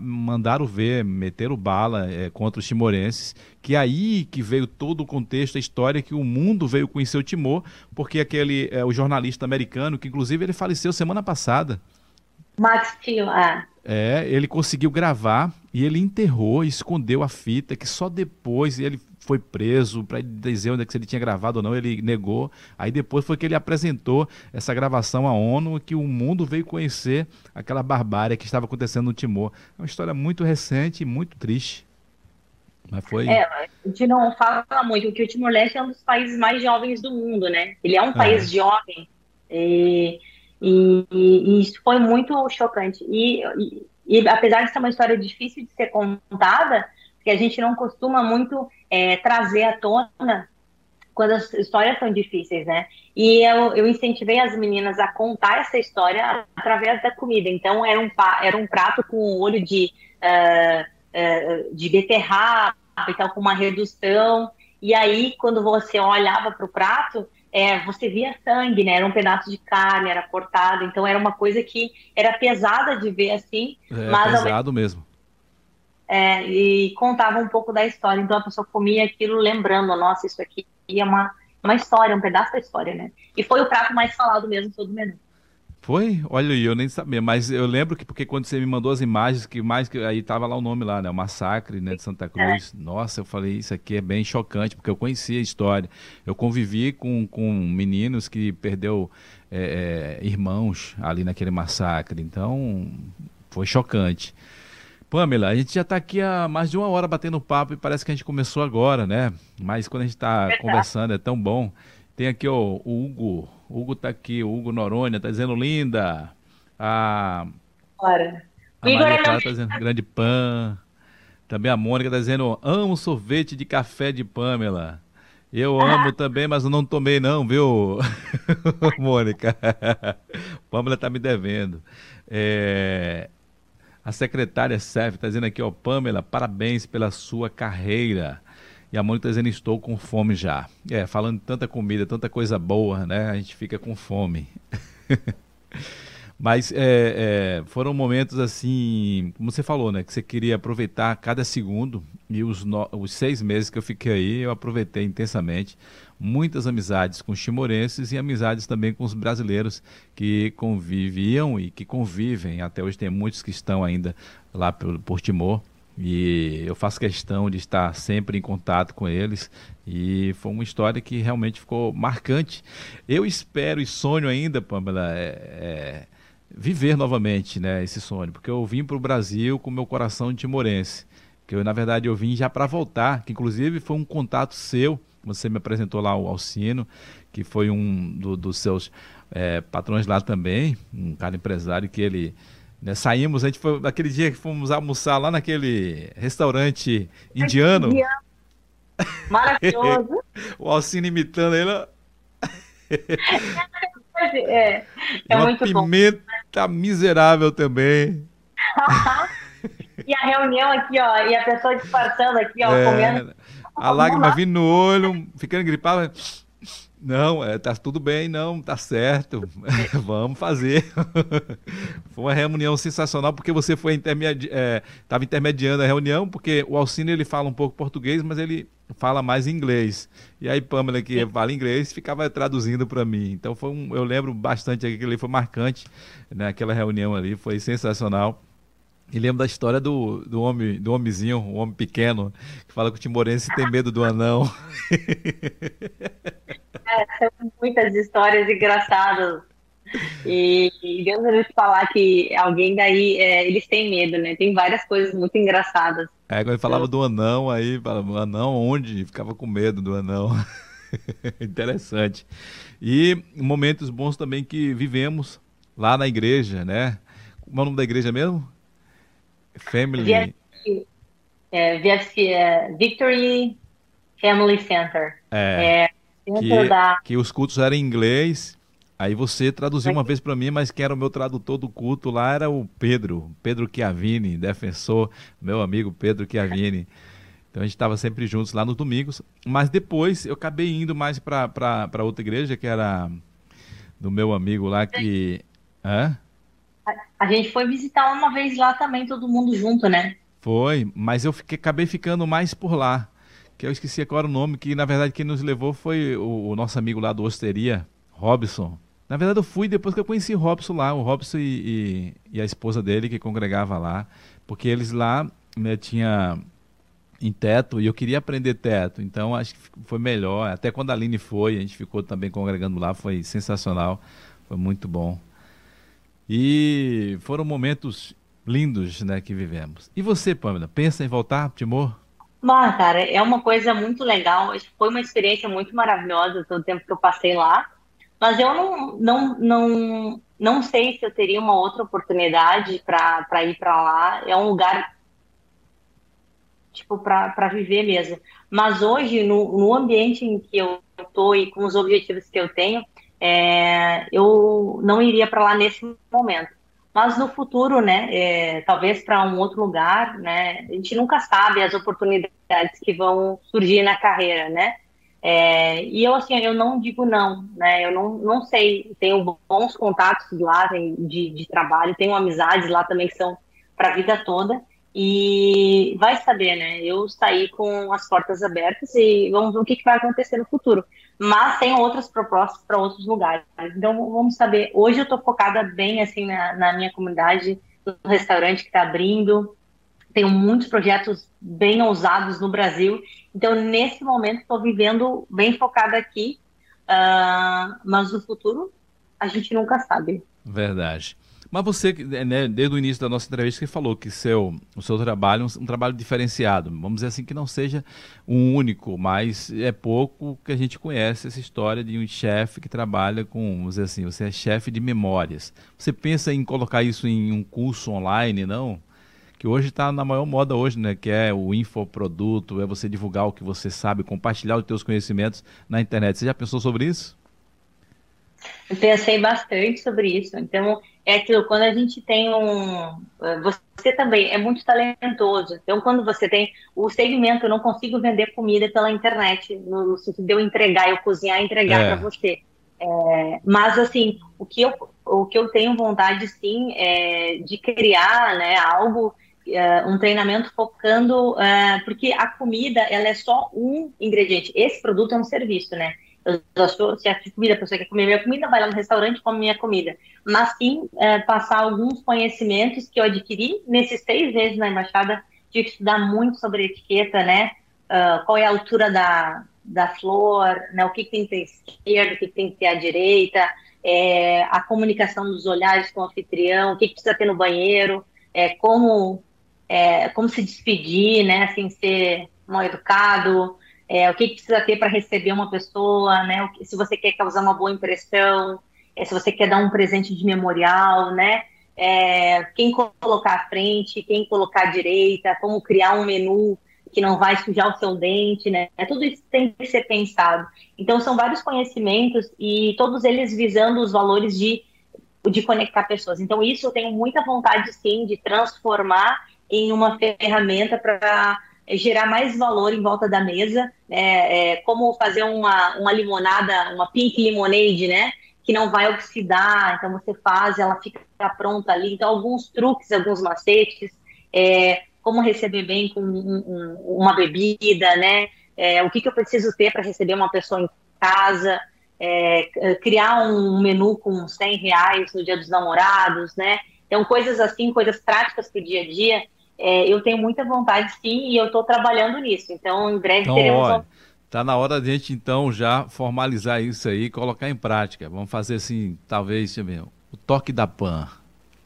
mandaram ver, meteram bala é, contra os timorenses, que é aí que veio todo o contexto, a história que o mundo veio conhecer o Timor, porque aquele, é, o jornalista americano, que inclusive ele faleceu semana passada. Max é. É, ele conseguiu gravar e ele enterrou, escondeu a fita, que só depois ele foi preso para dizer onde é que ele tinha gravado ou não, ele negou. Aí depois foi que ele apresentou essa gravação à ONU que o mundo veio conhecer aquela barbárie que estava acontecendo no Timor. É uma história muito recente e muito triste. Mas foi. É, a gente não fala muito, porque o Timor-Leste é um dos países mais jovens do mundo, né? Ele é um é. país jovem. E, e, e, isso foi muito chocante. E, e, e apesar de ser uma história difícil de ser contada, que a gente não costuma muito é, trazer à tona quando as histórias são difíceis, né? E eu, eu, incentivei as meninas a contar essa história através da comida. Então, era um, era um prato com olho de, uh, é, de beterraba e tal, com uma redução. E aí, quando você olhava para o prato, é, você via sangue, né? Era um pedaço de carne, era cortado. Então, era uma coisa que era pesada de ver assim. É mas, pesado mesmo. É, e contava um pouco da história. Então, a pessoa comia aquilo lembrando, nossa, isso aqui é uma, uma história, um pedaço da história, né? E foi o prato mais falado mesmo todo menu. Foi? Olha, eu nem sabia, mas eu lembro que porque quando você me mandou as imagens, que mais que aí tava lá o nome lá, né? O massacre, né, de Santa é. Cruz. É. Nossa, eu falei, isso aqui é bem chocante, porque eu conhecia a história. Eu convivi com, com meninos que perdeu é, é, irmãos ali naquele massacre. Então, foi chocante. Pamela, a gente já está aqui há mais de uma hora batendo papo e parece que a gente começou agora, né? Mas quando a gente está conversando é tão bom. Tem aqui ó, o Hugo o Hugo tá aqui, o Hugo Noronha tá dizendo linda. A, a Maria Clara tá dizendo grande pan. Também a Mônica tá dizendo amo sorvete de café de Pamela. Eu amo também, mas eu não tomei não, viu, (laughs) Mônica? (laughs) Pamela tá me devendo. É... A secretária Sef está dizendo aqui, ó, Pamela, parabéns pela sua carreira. E a Mônica está dizendo, estou com fome já. É, falando tanta comida, tanta coisa boa, né? A gente fica com fome. (laughs) Mas é, é, foram momentos assim, como você falou, né? Que você queria aproveitar cada segundo. E os, no, os seis meses que eu fiquei aí, eu aproveitei intensamente. Muitas amizades com os timorenses e amizades também com os brasileiros que conviviam e que convivem. Até hoje tem muitos que estão ainda lá por, por Timor. E eu faço questão de estar sempre em contato com eles. E foi uma história que realmente ficou marcante. Eu espero e sonho ainda, Pamela, é, é, viver novamente né, esse sonho. Porque eu vim para o Brasil com meu coração de timorense. Que eu, na verdade, eu vim já para voltar. Que inclusive foi um contato seu. Você me apresentou lá o Alcino, que foi um do, dos seus é, patrões lá também. Um cara empresário que ele né, saímos, a gente foi naquele dia que fomos almoçar lá naquele restaurante indiano. (laughs) Maravilhoso. o Alcino imitando ele. É, é, é uma muito pimenta bom. miserável também. e a reunião aqui, ó, e a pessoa disfarçando aqui, ó, é, comendo. A lágrima vindo no olho, ficando gripada. Não, é, tá tudo bem, não, tá certo. (laughs) Vamos fazer. (laughs) foi uma reunião sensacional porque você foi intermedi é, tava intermediando a reunião, porque o Alcine ele fala um pouco português, mas ele fala mais inglês. E aí Pamela que fala inglês ficava traduzindo para mim. Então foi um, eu lembro bastante aquele foi marcante, né? Aquela reunião ali foi sensacional. E lembro da história do, do homem, do homenzinho, o homem pequeno, que fala que o timorense tem medo do anão. (laughs) É, são muitas histórias engraçadas. E, e Deus me falar que alguém daí, é, eles têm medo, né? Tem várias coisas muito engraçadas. É, quando ele falava do anão, aí falava, anão onde? Ficava com medo do anão. (laughs) Interessante. E momentos bons também que vivemos lá na igreja, né? Como é o nome da igreja mesmo? Family. VFC, é, VFC, é, Victory Family Center. É. é que, da... que os cultos eram em inglês. Aí você traduziu uma vez para mim, mas quem era o meu tradutor do culto lá era o Pedro, Pedro Chiavini, defensor, meu amigo Pedro Chiavini. Então a gente estava sempre juntos lá nos domingos. Mas depois eu acabei indo mais para outra igreja, que era do meu amigo lá que. Hã? A gente foi visitar uma vez lá também, todo mundo junto, né? Foi, mas eu fiquei, acabei ficando mais por lá que eu esqueci era o nome, que na verdade quem nos levou foi o, o nosso amigo lá do Osteria, Robson. Na verdade eu fui depois que eu conheci o Robson lá, o Robson e, e, e a esposa dele que congregava lá, porque eles lá né, tinha em teto e eu queria aprender teto, então acho que foi melhor. Até quando a Aline foi, a gente ficou também congregando lá, foi sensacional, foi muito bom. E foram momentos lindos né, que vivemos. E você, Pamela, pensa em voltar, Timor? Bom, cara, é uma coisa muito legal. Foi uma experiência muito maravilhosa todo o tempo que eu passei lá. Mas eu não, não, não, não sei se eu teria uma outra oportunidade para ir para lá. É um lugar tipo para viver mesmo. Mas hoje, no, no ambiente em que eu estou e com os objetivos que eu tenho, é, eu não iria para lá nesse momento. mas no futuro, né, é, talvez para um outro lugar, né, a gente nunca sabe as oportunidades que vão surgir na carreira, né, é, e eu, assim, eu não digo não, né, eu não, não sei, tenho bons contatos lá de, de trabalho, tenho amizades lá também que são para a vida toda, e vai saber, né? Eu saí com as portas abertas e vamos ver o que, que vai acontecer no futuro. Mas tem outras propostas para outros lugares. Então vamos saber. Hoje eu estou focada bem assim na, na minha comunidade, no restaurante que está abrindo. Tenho muitos projetos bem ousados no Brasil. Então nesse momento estou vivendo bem focada aqui. Uh, mas no futuro a gente nunca sabe. Verdade. Mas você, né, desde o início da nossa entrevista, que falou que seu, o seu trabalho é um, um, trabalho diferenciado. Vamos dizer assim, que não seja um único, mas é pouco que a gente conhece essa história de um chefe que trabalha com, vamos dizer assim, você é chefe de memórias. Você pensa em colocar isso em um curso online, não? Que hoje está na maior moda hoje, né? Que é o infoproduto, é você divulgar o que você sabe, compartilhar os seus conhecimentos na internet. Você já pensou sobre isso? Eu pensei bastante sobre isso. Então, é aquilo, quando a gente tem um. Você também é muito talentoso. Então, quando você tem o segmento, eu não consigo vender comida pela internet, no sentido de eu entregar, eu cozinhar e entregar é. para você. É, mas, assim, o que, eu, o que eu tenho vontade, sim, é de criar né, algo, é, um treinamento focando. É, porque a comida, ela é só um ingrediente. Esse produto é um serviço, né? Sou chefe de comida, a pessoa quer comer minha comida, vai lá no restaurante e come minha comida. Mas sim é, passar alguns conhecimentos que eu adquiri nesses seis meses na embaixada, tive que estudar muito sobre etiqueta, né? Uh, qual é a altura da, da flor, né? o que, que tem que ter esquerda, o que, que tem que ter à direita, é, a comunicação dos olhares com o anfitrião, o que, que precisa ter no banheiro, é, como, é, como se despedir, né? Assim, ser mal educado, é, o que, que precisa ter para receber uma pessoa, né? se você quer causar uma boa impressão, é, se você quer dar um presente de memorial, né? É, quem colocar à frente, quem colocar à direita, como criar um menu que não vai sujar o seu dente, né? É, tudo isso tem que ser pensado. Então, são vários conhecimentos e todos eles visando os valores de, de conectar pessoas. Então, isso eu tenho muita vontade, sim, de transformar em uma ferramenta para gerar mais valor em volta da mesa, né? é, como fazer uma, uma limonada, uma pink lemonade, né? Que não vai oxidar, então você faz, ela fica pronta ali. Então, alguns truques, alguns macetes, é, como receber bem com um, um, uma bebida, né? É, o que, que eu preciso ter para receber uma pessoa em casa, é, criar um menu com 100 reais no dia dos namorados, né? Então, coisas assim, coisas práticas para o dia a dia, é, eu tenho muita vontade sim e eu estou trabalhando nisso. Então, em breve então, teremos. Olha, tá na hora de a gente então já formalizar isso aí e colocar em prática. Vamos fazer assim, talvez, ver, o toque da PAN.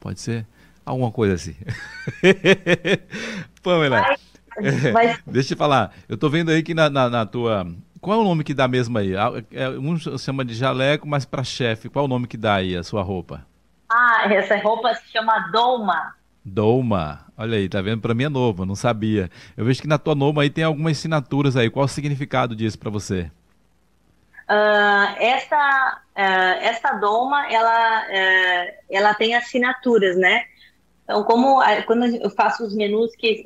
Pode ser? Alguma coisa assim. (laughs) Pamela. (laughs) Mas... Deixa eu falar. Eu estou vendo aí que na, na, na, tua. Qual é o nome que dá mesmo aí? Ah, é, um chama de jaleco, mas para chefe, qual é o nome que dá aí a sua roupa? Ah, essa roupa se chama Doma. Doma. Olha aí, tá vendo? Para mim é novo, não sabia. Eu vejo que na tua Noma aí tem algumas assinaturas aí. Qual o significado disso para você? Uh, essa, uh, essa Doma, ela, uh, ela tem assinaturas, né? Então, como quando eu faço os menus que,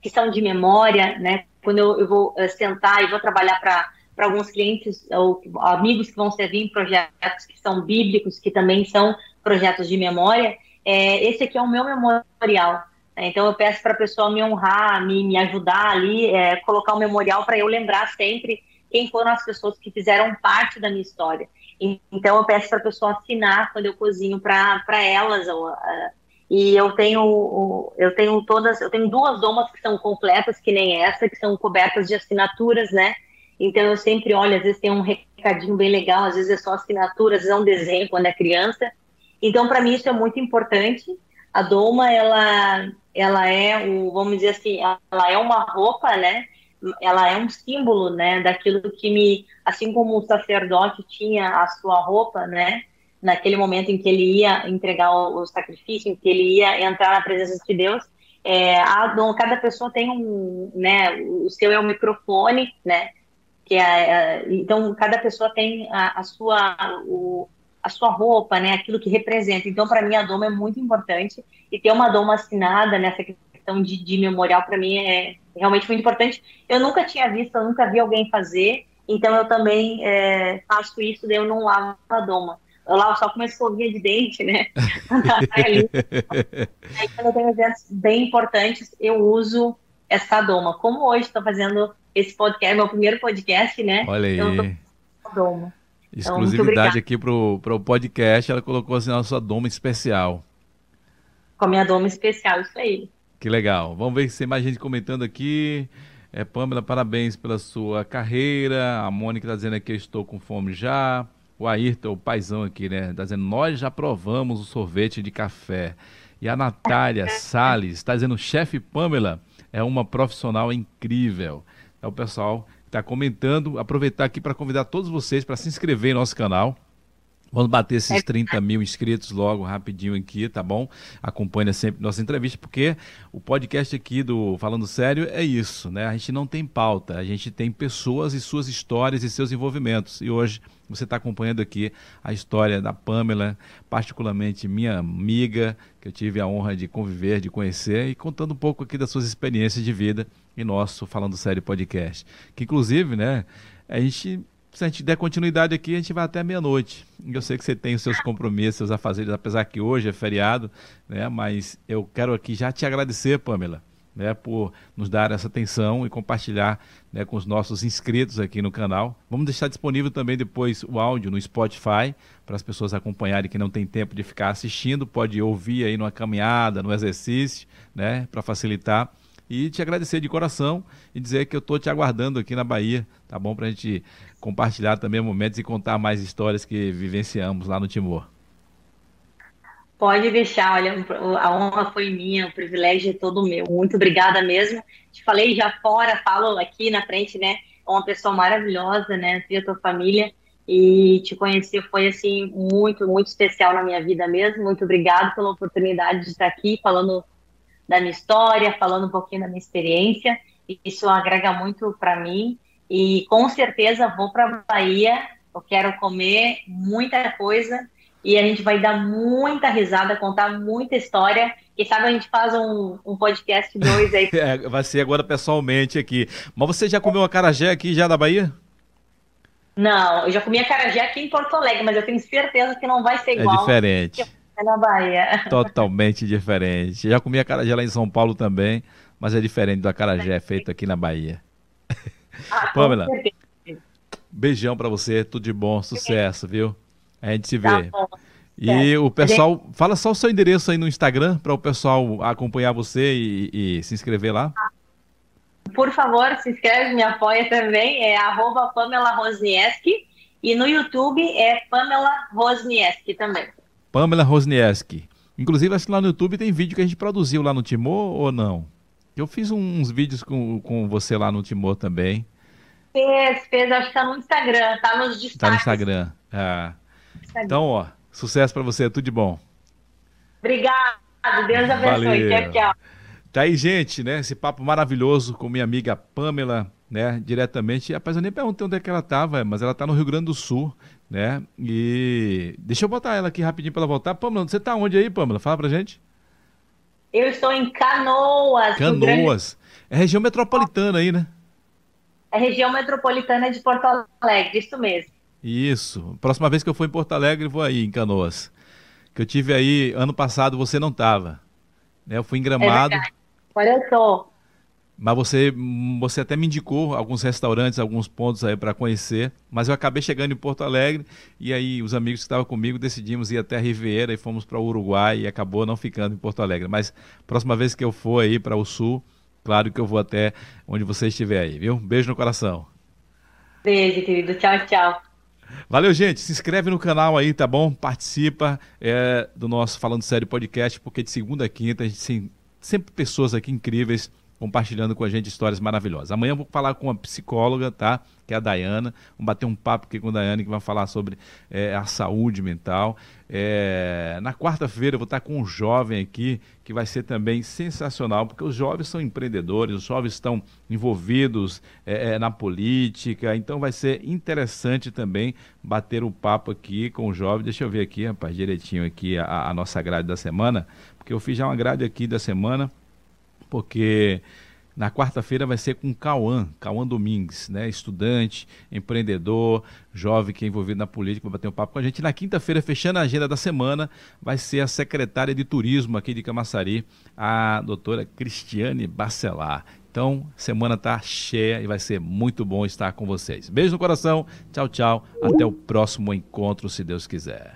que são de memória, né? Quando eu, eu vou sentar e vou trabalhar para para alguns clientes ou amigos que vão servir em projetos que são bíblicos, que também são projetos de memória, é, esse aqui é o meu memorial. Né? Então eu peço para a pessoa me honrar, me, me ajudar ali, é, colocar um memorial para eu lembrar sempre quem foram as pessoas que fizeram parte da minha história. Então eu peço para a pessoa assinar quando eu cozinho para elas. uh, e eu tenho eu tenho todas, eu tenho duas domas que são completas, que nem essa, que são cobertas de assinaturas, né? Então eu sempre olho, às vezes tem um recadinho bem legal, às vezes é só assinatura, às vezes é um desenho quando é criança. Então, para mim, isso é muito importante. A doma, ela, ela é, o, vamos dizer assim, ela é uma roupa, né? Ela é um símbolo, né? Daquilo que me, assim como o sacerdote tinha a sua roupa, né? Naquele momento em que ele ia entregar o, o sacrifício, em que ele ia entrar na presença de Deus, é, a, cada pessoa tem um, né? O seu é o microfone, né? Que é, é então cada pessoa tem a, a sua, o, a sua roupa, né? Aquilo que representa. Então, para mim, a doma é muito importante e ter uma doma assinada nessa questão de, de memorial para mim é realmente muito importante. Eu nunca tinha visto, eu nunca vi alguém fazer, então eu também é, faço isso, daí eu não lavo a doma. Eu lavo só com uma escovinha de dente, né? (laughs) Aí, quando eu tenho eventos bem importantes, eu uso essa doma. Como hoje estou fazendo esse podcast, meu primeiro podcast, né? Olha aí. Eu tô doma. Então, Exclusividade então, aqui pro, pro podcast, ela colocou assim a sua doma especial. Com a minha doma especial, isso aí. Que legal. Vamos ver se tem mais gente comentando aqui. É, Pamela, parabéns pela sua carreira. A Mônica está dizendo aqui, eu estou com fome já. O Ayrton, o paizão aqui, né? Está dizendo, nós já provamos o sorvete de café. E a Natália (laughs) Salles está dizendo, chefe Pamela é uma profissional incrível. É o pessoal está comentando. Aproveitar aqui para convidar todos vocês para se inscrever no nosso canal. Vamos bater esses 30 é. mil inscritos logo, rapidinho aqui, tá bom? Acompanha sempre nossa entrevista, porque o podcast aqui do Falando Sério é isso, né? A gente não tem pauta, a gente tem pessoas e suas histórias e seus envolvimentos. E hoje você está acompanhando aqui a história da Pamela, particularmente minha amiga, que eu tive a honra de conviver, de conhecer, e contando um pouco aqui das suas experiências de vida e nosso Falando Sério podcast. Que inclusive, né, a gente se a gente der continuidade aqui, a gente vai até meia-noite. Eu sei que você tem os seus compromissos, seus afazeres, apesar que hoje é feriado, né? Mas eu quero aqui já te agradecer, Pamela, né? Por nos dar essa atenção e compartilhar né, com os nossos inscritos aqui no canal. Vamos deixar disponível também depois o áudio no Spotify para as pessoas acompanharem que não tem tempo de ficar assistindo, pode ouvir aí numa caminhada, no exercício, né? Para facilitar e te agradecer de coração e dizer que eu estou te aguardando aqui na Bahia, tá bom? Para a gente compartilhar também momentos e contar mais histórias que vivenciamos lá no Timor. Pode deixar, olha, a honra foi minha, o privilégio é todo meu. Muito obrigada mesmo. Te falei já fora, falo aqui na frente, né? É uma pessoa maravilhosa, né? a tua família e te conhecer foi assim muito, muito especial na minha vida mesmo. Muito obrigado pela oportunidade de estar aqui falando da minha história, falando um pouquinho da minha experiência. Isso agrega muito para mim e com certeza vou para a Bahia. Eu quero comer muita coisa e a gente vai dar muita risada, contar muita história. Quem sabe a gente faz um, um podcast dois aí. (laughs) é, vai ser agora pessoalmente aqui. Mas você já comeu acarajé aqui já da Bahia? Não, eu já comi acarajé aqui em Porto Alegre, mas eu tenho certeza que não vai ser é igual. É diferente. É na Bahia. Totalmente diferente. Já comi acarajé lá em São Paulo também, mas é diferente do acarajé feito aqui na Bahia. Ah, Pamela, beijão para você, tudo de bom, sucesso, viu? A gente se tá vê. Tá e o pessoal, fala só o seu endereço aí no Instagram para o pessoal acompanhar você e, e, se inscrever lá. Por favor, se inscreve, me apoia também, é arroba Pamela Rosnieski e no YouTube é Pamela Rosnieski também. Pamela Rosnieski. Inclusive, acho que lá no YouTube tem vídeo que a gente produziu lá no Timor ou não? Eu fiz uns vídeos com, com você lá no Timor também. Fez, fez, acho que tá no Instagram, tá nos destaques. Tá no Instagram. Ah. Então, ó, sucesso para você, tudo de bom. Obrigado, Deus abençoe. Tchau, tchau. Tá aí, gente, né? Esse papo maravilhoso com minha amiga Pamela, né? Diretamente. Rapaz, eu nem perguntei onde é que ela tava, mas ela tá no Rio Grande do Sul né? E deixa eu botar ela aqui rapidinho para ela voltar. Pamela, você tá onde aí, Pamela? Fala pra gente. Eu estou em Canoas. Canoas. É região metropolitana aí, né? É região metropolitana de Porto Alegre, isso mesmo. Isso. Próxima vez que eu for em Porto Alegre, vou aí em Canoas. Que eu tive aí ano passado, você não tava. Né? Eu fui em Gramado. É Olha, eu tô. Mas você, você até me indicou alguns restaurantes, alguns pontos aí para conhecer. Mas eu acabei chegando em Porto Alegre e aí os amigos que estavam comigo decidimos ir até a Riviera e fomos para o Uruguai e acabou não ficando em Porto Alegre. Mas próxima vez que eu for aí para o sul, claro que eu vou até onde você estiver aí, viu? Beijo no coração. Beijo, querido. Tchau, tchau. Valeu, gente. Se inscreve no canal aí, tá bom? Participa é, do nosso Falando Sério podcast, porque de segunda a quinta a gente tem sempre pessoas aqui incríveis compartilhando com a gente histórias maravilhosas. Amanhã eu vou falar com uma psicóloga, tá? Que é a Dayana. Vamos bater um papo aqui com a Dayana que vai falar sobre é, a saúde mental. É, na quarta-feira eu vou estar com um jovem aqui que vai ser também sensacional, porque os jovens são empreendedores, os jovens estão envolvidos é, é na política, então vai ser interessante também bater o um papo aqui com o jovem. Deixa eu ver aqui, rapaz, direitinho aqui a, a nossa grade da semana, porque eu fiz já uma grade aqui da semana porque na quarta-feira vai ser com Cauã, Cauã Domingues, né? estudante, empreendedor, jovem que é envolvido na política, vai bater um papo com a gente. Na quinta-feira, fechando a agenda da semana, vai ser a secretária de turismo aqui de Camaçari, a doutora Cristiane Bacelar. Então, semana tá cheia e vai ser muito bom estar com vocês. Beijo no coração, tchau, tchau. Até o próximo encontro, se Deus quiser.